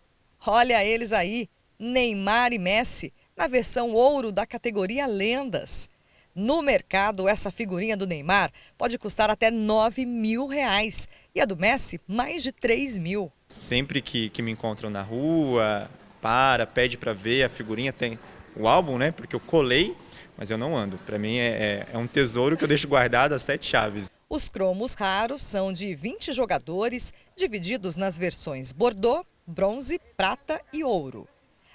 Olha eles aí, Neymar e Messi, na versão ouro da categoria Lendas. No mercado, essa figurinha do Neymar pode custar até 9 mil reais e a do Messi, mais de 3 mil. Sempre que, que me encontram na rua, para, pede para ver a figurinha, tem o álbum, né? Porque eu colei, mas eu não ando. Para mim é, é, é um tesouro que eu deixo guardado às sete chaves. Os cromos raros são de 20 jogadores, divididos nas versões Bordeaux, Bronze, Prata e Ouro.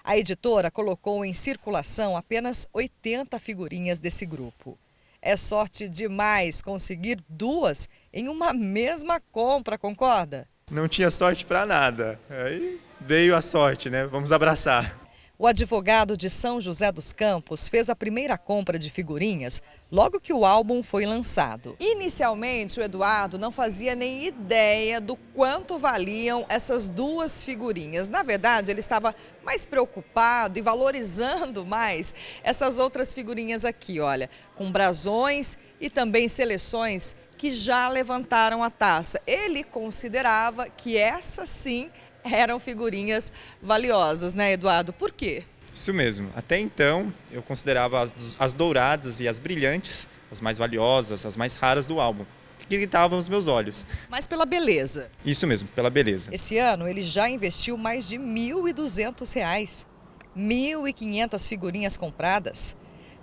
A editora colocou em circulação apenas 80 figurinhas desse grupo. É sorte demais conseguir duas em uma mesma compra, concorda? Não tinha sorte para nada. Aí veio a sorte, né? Vamos abraçar. O advogado de São José dos Campos fez a primeira compra de figurinhas logo que o álbum foi lançado. Inicialmente, o Eduardo não fazia nem ideia do quanto valiam essas duas figurinhas. Na verdade, ele estava mais preocupado e valorizando mais essas outras figurinhas aqui, olha, com brasões e também seleções que já levantaram a taça. Ele considerava que essas sim eram figurinhas valiosas, né, Eduardo? Por quê? Isso mesmo. Até então, eu considerava as, as douradas e as brilhantes as mais valiosas, as mais raras do álbum que gritavam os meus olhos. Mas pela beleza. Isso mesmo, pela beleza. Esse ano ele já investiu mais de R$ 1.200. 1.500 figurinhas compradas.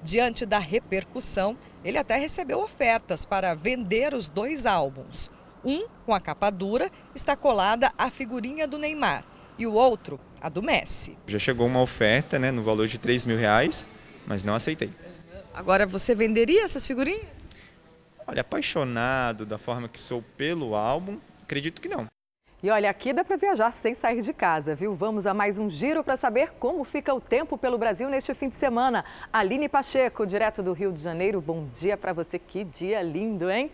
Diante da repercussão, ele até recebeu ofertas para vender os dois álbuns. Um, com a capa dura, está colada a figurinha do Neymar e o outro, a do Messi. Já chegou uma oferta né, no valor de 3 mil reais, mas não aceitei. Agora, você venderia essas figurinhas? Olha, apaixonado da forma que sou pelo álbum, acredito que não. E olha, aqui dá para viajar sem sair de casa, viu? Vamos a mais um giro para saber como fica o tempo pelo Brasil neste fim de semana. Aline Pacheco, direto do Rio de Janeiro, bom dia para você. Que dia lindo, hein?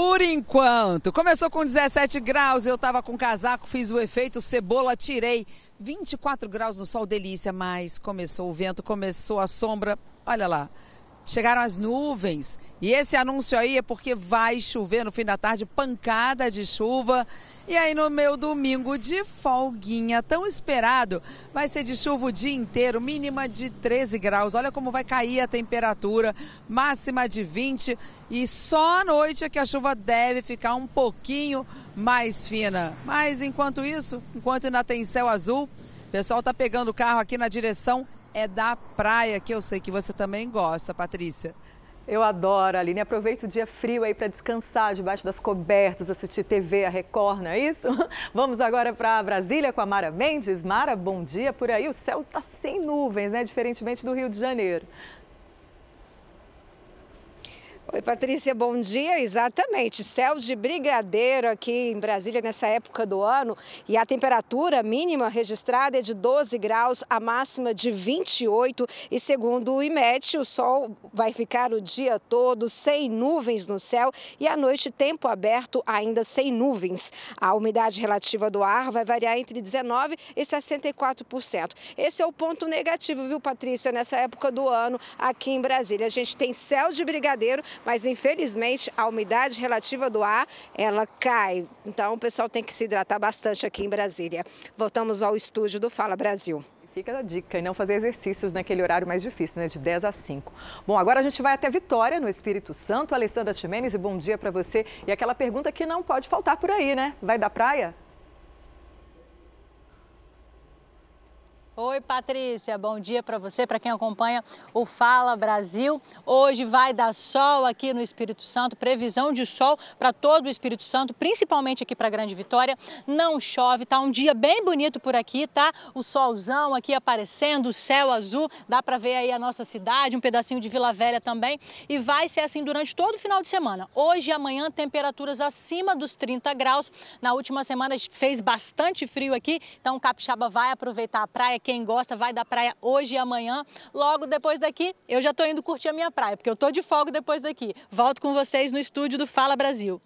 Por enquanto, começou com 17 graus, eu estava com casaco, fiz o efeito cebola, tirei. 24 graus no sol, delícia, mas começou o vento, começou a sombra, olha lá, chegaram as nuvens. E esse anúncio aí é porque vai chover no fim da tarde, pancada de chuva. E aí no meu domingo de folguinha, tão esperado, vai ser de chuva o dia inteiro, mínima de 13 graus. Olha como vai cair a temperatura, máxima de 20. E só à noite é que a chuva deve ficar um pouquinho mais fina. Mas enquanto isso, enquanto ainda tem céu azul, o pessoal tá pegando o carro aqui na direção é da praia, que eu sei que você também gosta, Patrícia. Eu adoro, Aline. Aproveita o dia frio aí para descansar debaixo das cobertas, assistir TV, a Record, não é isso? <laughs> Vamos agora para Brasília com a Mara Mendes. Mara, bom dia. Por aí o céu está sem nuvens, né? Diferentemente do Rio de Janeiro. Oi, Patrícia, bom dia. Exatamente, céu de brigadeiro aqui em Brasília nessa época do ano e a temperatura mínima registrada é de 12 graus, a máxima de 28 e segundo o IMET, o sol vai ficar o dia todo sem nuvens no céu e à noite tempo aberto ainda sem nuvens. A umidade relativa do ar vai variar entre 19 e 64%. Esse é o ponto negativo, viu, Patrícia, nessa época do ano aqui em Brasília. A gente tem céu de brigadeiro, mas infelizmente a umidade relativa do ar, ela cai. Então o pessoal tem que se hidratar bastante aqui em Brasília. Voltamos ao estúdio do Fala Brasil. Fica a dica e não fazer exercícios naquele horário mais difícil, né? De 10 a 5. Bom, agora a gente vai até Vitória, no Espírito Santo. Alessandra Ximenes, bom dia para você. E aquela pergunta que não pode faltar por aí, né? Vai da praia? Oi, Patrícia. Bom dia para você, para quem acompanha o Fala Brasil. Hoje vai dar sol aqui no Espírito Santo, previsão de sol para todo o Espírito Santo, principalmente aqui para Grande Vitória. Não chove, tá um dia bem bonito por aqui, tá? O solzão aqui aparecendo, o céu azul, dá para ver aí a nossa cidade, um pedacinho de Vila Velha também. E vai ser assim durante todo o final de semana. Hoje e amanhã, temperaturas acima dos 30 graus. Na última semana fez bastante frio aqui, então o Capixaba vai aproveitar a praia quem gosta vai da praia hoje e amanhã. Logo depois daqui, eu já estou indo curtir a minha praia, porque eu estou de folga depois daqui. Volto com vocês no estúdio do Fala Brasil.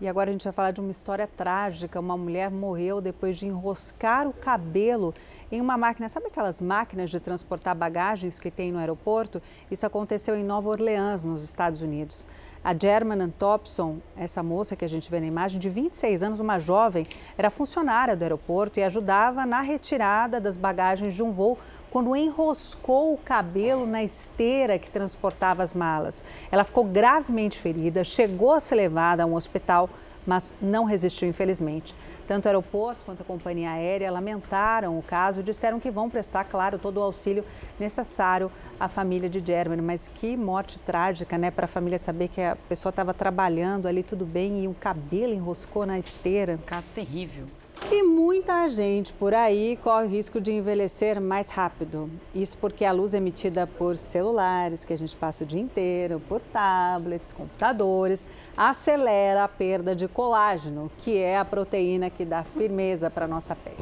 E agora a gente vai falar de uma história trágica. Uma mulher morreu depois de enroscar o cabelo em uma máquina. Sabe aquelas máquinas de transportar bagagens que tem no aeroporto? Isso aconteceu em Nova Orleans, nos Estados Unidos. A German Thompson, essa moça que a gente vê na imagem, de 26 anos, uma jovem, era funcionária do aeroporto e ajudava na retirada das bagagens de um voo quando enroscou o cabelo na esteira que transportava as malas. Ela ficou gravemente ferida, chegou a ser levada a um hospital, mas não resistiu, infelizmente. Tanto o aeroporto quanto a companhia aérea lamentaram o caso e disseram que vão prestar, claro, todo o auxílio necessário à família de German. Mas que morte trágica, né? Para a família saber que a pessoa estava trabalhando ali tudo bem e o cabelo enroscou na esteira. Caso terrível. E muita gente por aí corre o risco de envelhecer mais rápido. Isso porque a luz emitida por celulares, que a gente passa o dia inteiro, por tablets, computadores, acelera a perda de colágeno, que é a proteína que dá firmeza para a nossa pele.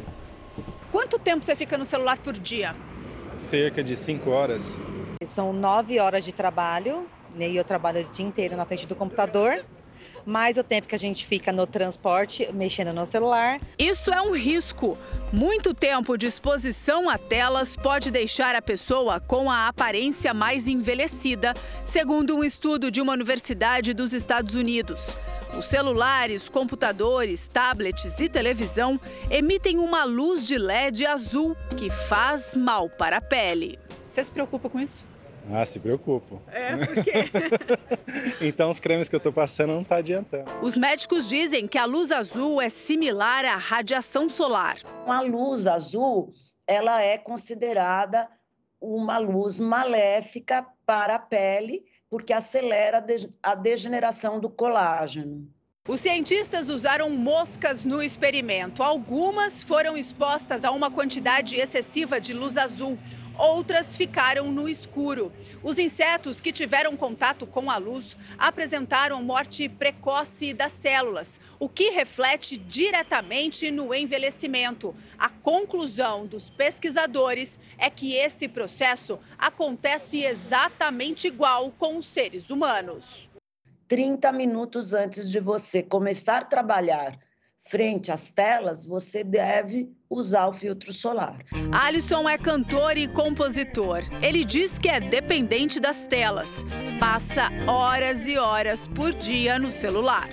Quanto tempo você fica no celular por dia? Cerca de 5 horas. São 9 horas de trabalho, né? e eu trabalho o dia inteiro na frente do computador mais o tempo que a gente fica no transporte mexendo no celular. Isso é um risco. Muito tempo de exposição a telas pode deixar a pessoa com a aparência mais envelhecida, segundo um estudo de uma universidade dos Estados Unidos. Os celulares, computadores, tablets e televisão emitem uma luz de LED azul que faz mal para a pele. Você se preocupa com isso? Ah, se preocupo. É, por quê? <laughs> então os cremes que eu estou passando não tá adiantando. Os médicos dizem que a luz azul é similar à radiação solar. A luz azul, ela é considerada uma luz maléfica para a pele, porque acelera a degeneração do colágeno. Os cientistas usaram moscas no experimento. Algumas foram expostas a uma quantidade excessiva de luz azul outras ficaram no escuro. Os insetos que tiveram contato com a luz apresentaram morte precoce das células, o que reflete diretamente no envelhecimento. A conclusão dos pesquisadores é que esse processo acontece exatamente igual com os seres humanos. 30 minutos antes de você começar a trabalhar frente às telas, você deve usar o filtro solar. Alisson é cantor e compositor. Ele diz que é dependente das telas. Passa horas e horas por dia no celular.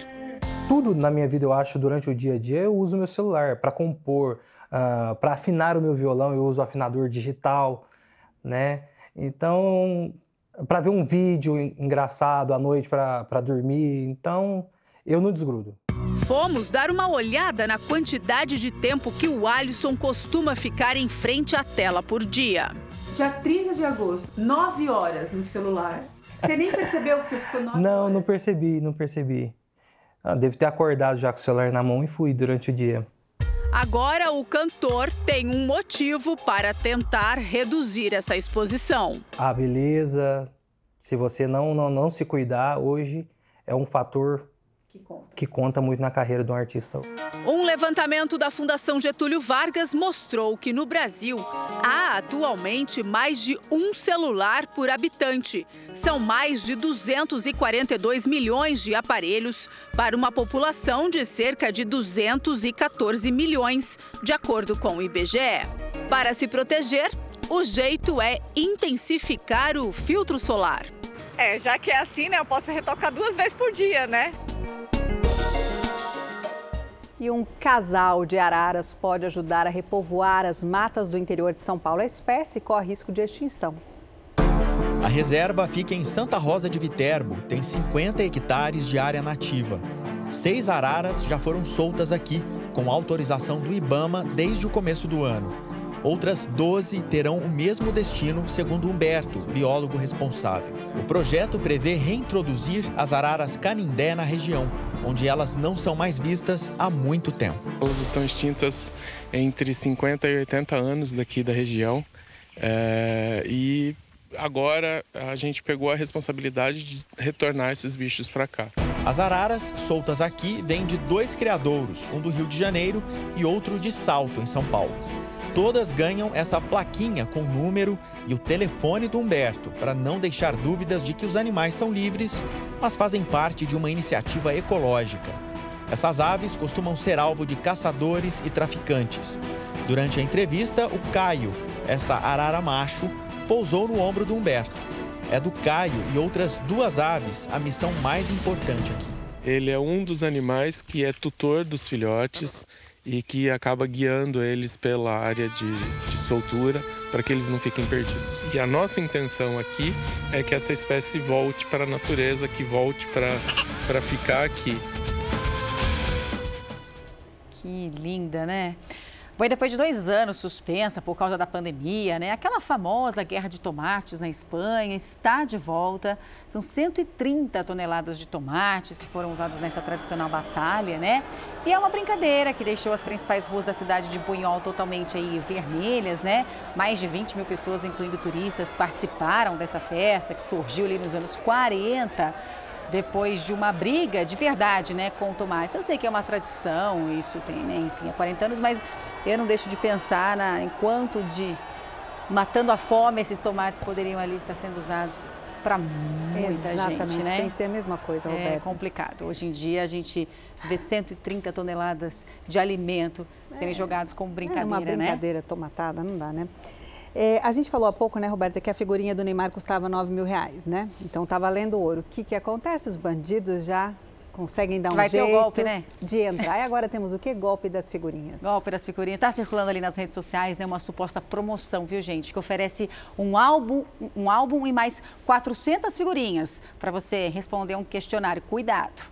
Tudo na minha vida, eu acho, durante o dia a dia, eu uso meu celular para compor, uh, ah, para afinar o meu violão, eu uso o afinador digital, né? Então, para ver um vídeo engraçado à noite para dormir, então eu não desgrudo. Fomos dar uma olhada na quantidade de tempo que o Alisson costuma ficar em frente à tela por dia. Dia 30 de agosto, 9 horas no celular. Você nem percebeu que você ficou 9 Não, horas? não percebi, não percebi. Ah, devo ter acordado já com o celular na mão e fui durante o dia. Agora o cantor tem um motivo para tentar reduzir essa exposição. A beleza, se você não, não, não se cuidar, hoje é um fator que conta. que conta muito na carreira de um artista. Um levantamento da Fundação Getúlio Vargas mostrou que no Brasil há atualmente mais de um celular por habitante. São mais de 242 milhões de aparelhos para uma população de cerca de 214 milhões, de acordo com o IBGE. Para se proteger, o jeito é intensificar o filtro solar. É, já que é assim, né, eu posso retocar duas vezes por dia, né? E um casal de araras pode ajudar a repovoar as matas do interior de São Paulo. A espécie corre risco de extinção. A reserva fica em Santa Rosa de Viterbo, tem 50 hectares de área nativa. Seis araras já foram soltas aqui, com autorização do Ibama desde o começo do ano. Outras 12 terão o mesmo destino, segundo Humberto, biólogo responsável. O projeto prevê reintroduzir as araras canindé na região, onde elas não são mais vistas há muito tempo. Elas estão extintas entre 50 e 80 anos daqui da região. É, e agora a gente pegou a responsabilidade de retornar esses bichos para cá. As araras soltas aqui vêm de dois criadouros, um do Rio de Janeiro e outro de Salto, em São Paulo. Todas ganham essa plaquinha com o número e o telefone do Humberto, para não deixar dúvidas de que os animais são livres, mas fazem parte de uma iniciativa ecológica. Essas aves costumam ser alvo de caçadores e traficantes. Durante a entrevista, o Caio, essa arara macho, pousou no ombro do Humberto. É do Caio e outras duas aves a missão mais importante aqui. Ele é um dos animais que é tutor dos filhotes e que acaba guiando eles pela área de, de soltura para que eles não fiquem perdidos. E a nossa intenção aqui é que essa espécie volte para a natureza, que volte para ficar aqui. Que linda, né? Foi depois de dois anos suspensa por causa da pandemia, né? Aquela famosa guerra de tomates na Espanha está de volta. São 130 toneladas de tomates que foram usados nessa tradicional batalha, né? E é uma brincadeira que deixou as principais ruas da cidade de Bunhol totalmente aí vermelhas, né? Mais de 20 mil pessoas, incluindo turistas, participaram dessa festa que surgiu ali nos anos 40 depois de uma briga de verdade, né, com tomates. Eu sei que é uma tradição, isso tem, né, enfim, há 40 anos, mas eu não deixo de pensar na, em quanto de matando a fome esses tomates poderiam ali estar sendo usados para muita Exatamente, gente, né? pensei a mesma coisa, Roberto. É complicado. Hoje em dia a gente vê 130 toneladas de alimento serem É. jogados como É brincadeira, uma né? brincadeira tomatada, não dá, né? É, a gente falou há pouco, né, Roberta, que a figurinha do Neymar custava 9 mil reais, né? Então tá valendo ouro. O que, que acontece? Os bandidos já conseguem dar um Vai ter o jeito golpe, né? de entrar. E agora temos o que? Golpe das figurinhas. Golpe das figurinhas. Está circulando ali nas redes sociais, né? Uma suposta promoção, viu, gente? Que oferece um álbum, um álbum e mais 400 figurinhas para você responder um questionário. Cuidado.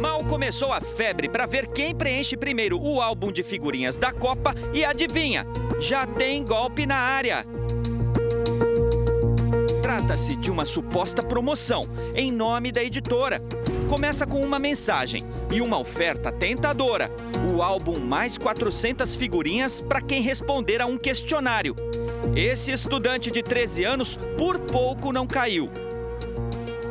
Mal começou a febre para ver quem preenche primeiro o álbum de figurinhas da Copa e adivinha, já tem golpe na área. Trata-se de uma suposta promoção em nome da editora. Começa com uma mensagem e uma oferta tentadora: o álbum mais 400 figurinhas para quem responder a um questionário. Esse estudante de 13 anos por pouco não caiu.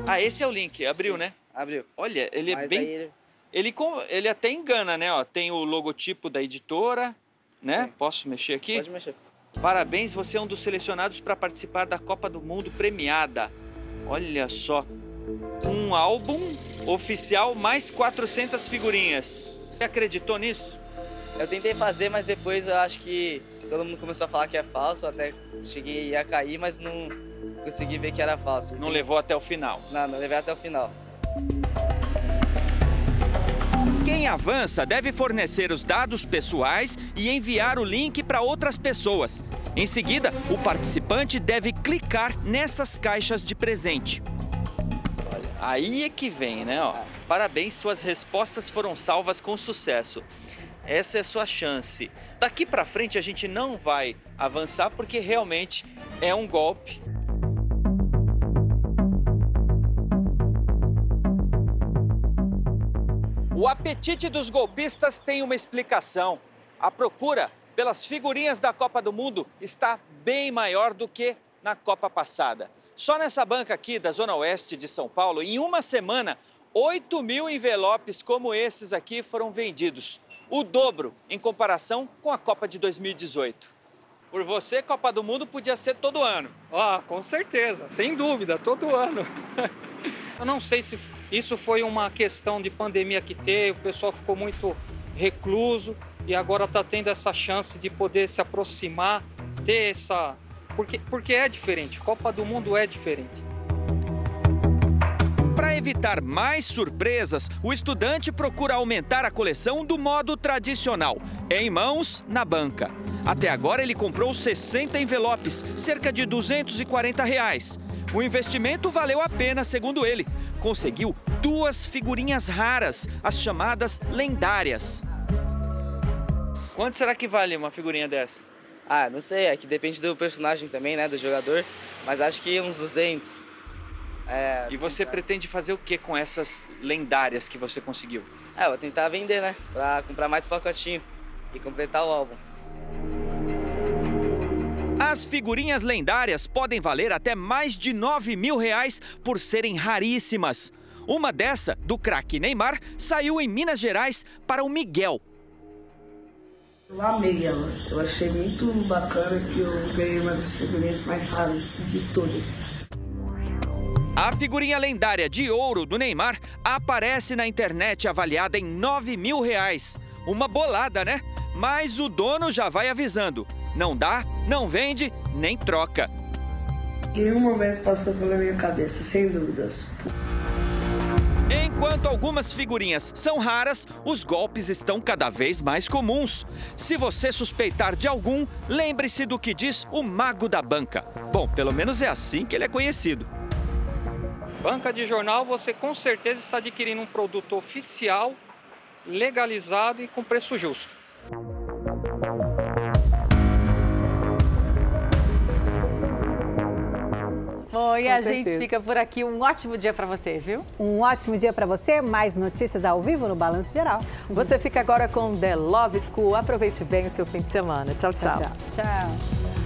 Ah, esse é o link. Abriu, né? Abriu. Olha, ele é Mas bem. aí ele- Ele, com- ele até engana, né? Ó, tem o logotipo da editora, né? Posso mexer aqui? Pode mexer. Parabéns, você é um dos selecionados para participar da Copa do Mundo premiada. Olha só. Um álbum oficial mais 400 figurinhas. Você acreditou nisso? Eu tentei fazer, mas depois eu acho que todo mundo começou a falar que é falso. Até cheguei a cair, mas não consegui ver que era falso. Não levou até o final. Não, não levei até o final. Quem avança deve fornecer os dados pessoais e enviar o link para outras pessoas. Em seguida, o participante deve clicar nessas caixas de presente. Olha, aí é que vem, né? ó. Parabéns, suas respostas foram salvas com sucesso. Essa é a sua chance. Daqui para frente a gente não vai avançar porque realmente é um golpe. O apetite dos golpistas tem uma explicação. A procura pelas figurinhas da Copa do Mundo está bem maior do que na Copa passada. Só nessa banca aqui da Zona Oeste de São Paulo, em uma semana, 8 mil envelopes como esses aqui foram vendidos. O dobro em comparação com a Copa de 2018. Por você, Copa do Mundo podia ser todo ano. Ah, com certeza, sem dúvida, todo ano. <laughs> Eu não sei se isso foi uma questão de pandemia que teve, o pessoal ficou muito recluso, e agora está tendo essa chance de poder se aproximar, ter essa. Porque, porque é diferente, Copa do Mundo é diferente. Para evitar mais surpresas, o estudante procura aumentar a coleção do modo tradicional, em mãos, na banca. Até agora ele comprou 60 envelopes, cerca de 240 reais. O investimento valeu a pena, segundo ele. Conseguiu duas figurinhas raras, as chamadas lendárias. Quanto será que vale uma figurinha dessa? Ah, não sei, é que depende do personagem também, né, do jogador, mas acho que uns 200. É, e você pretende fazer o que com essas lendárias que você conseguiu? É, vou tentar vender, né, pra comprar mais pacotinho e completar o álbum. As figurinhas lendárias podem valer até mais de 9 mil reais por serem raríssimas. Uma dessa, do craque Neymar, saiu em Minas Gerais para o Miguel, eu amei ela. Eu achei muito bacana que eu ganhei uma das figurinhas mais raras de todas. A figurinha lendária de ouro do Neymar aparece na internet avaliada em 9 mil reais. Uma bolada, né? Mas o dono já vai avisando: não dá, não vende, nem troca. Em um momento passou pela minha cabeça, sem dúvidas. Enquanto algumas figurinhas são raras, os golpes estão cada vez mais comuns. Se você suspeitar de algum, lembre-se do que diz o mago da banca. Bom, pelo menos é assim que ele é conhecido. Banca de jornal, você com certeza está adquirindo um produto oficial, legalizado e com preço justo. Bom, e a gente fica por aqui. Um ótimo dia para você, viu? Um ótimo dia para você. Mais notícias ao vivo no Balanço Geral. Você fica agora com The Love School. Aproveite bem o seu fim de semana. tchau. tchau. tchau. tchau.